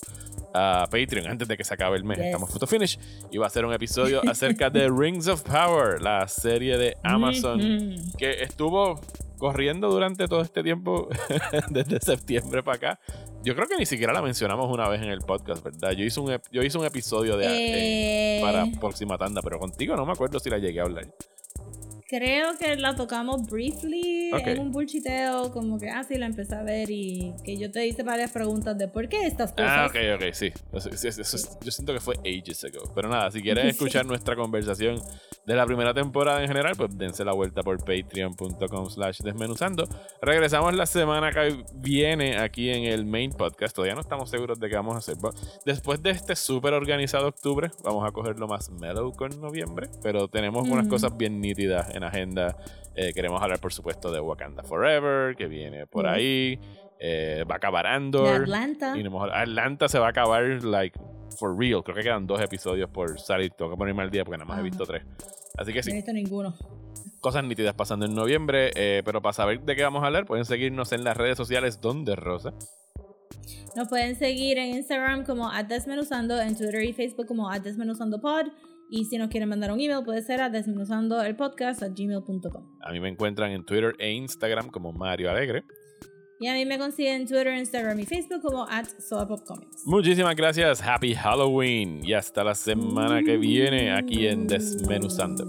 a Patreon antes de que se acabe el mes. Estamos photo finish y va a ser un episodio acerca de Rings of Power, la serie de Amazon que estuvo corriendo durante todo este tiempo, desde septiembre para acá. Yo creo que ni siquiera la mencionamos una vez en el podcast, ¿verdad? Yo hice un, yo hice un episodio de, eh, para próxima tanda, pero contigo no me acuerdo si la llegué a hablar. Creo que la tocamos briefly en un bullshiteo, como que así ah, la empecé a ver y que yo te hice varias preguntas de por qué estas cosas. Ah, ok, ok, sí. yo siento que fue ages ago. Pero nada, si quieren escuchar nuestra conversación de la primera temporada en general, pues dense la vuelta por patreon.com slash desmenuzando. Regresamos la semana que viene aquí en el main podcast. Todavía no estamos seguros de qué vamos a hacer. Después de este súper organizado octubre, vamos a cogerlo más mellow con noviembre, pero tenemos unas cosas bien nítidas en agenda. Eh, queremos hablar, por supuesto, de Wakanda Forever, que viene por ahí. Eh, va a acabar Andor. Atlanta. Atlanta se va a acabar, like, for real. Creo que quedan dos episodios por salir. Tengo que ponerme al día porque nada más he visto tres. Así que sí. No he visto ninguno. Cosas nítidas pasando en noviembre. Eh, pero para saber de qué vamos a hablar, pueden seguirnos en las redes sociales. donde Rosa? Nos pueden seguir en Instagram como Desmenuzando, en Twitter y Facebook como Desmenuzandopod. Y si nos quieren mandar un email, puede ser a desmenuzandoelpodcast.gmail.com. A mí me encuentran en Twitter e Instagram como Mario Alegre. Y a mí me consiguen en Twitter, Instagram y Facebook como at Comics. Muchísimas gracias, Happy Halloween y hasta la semana que viene aquí en Desmenuzando.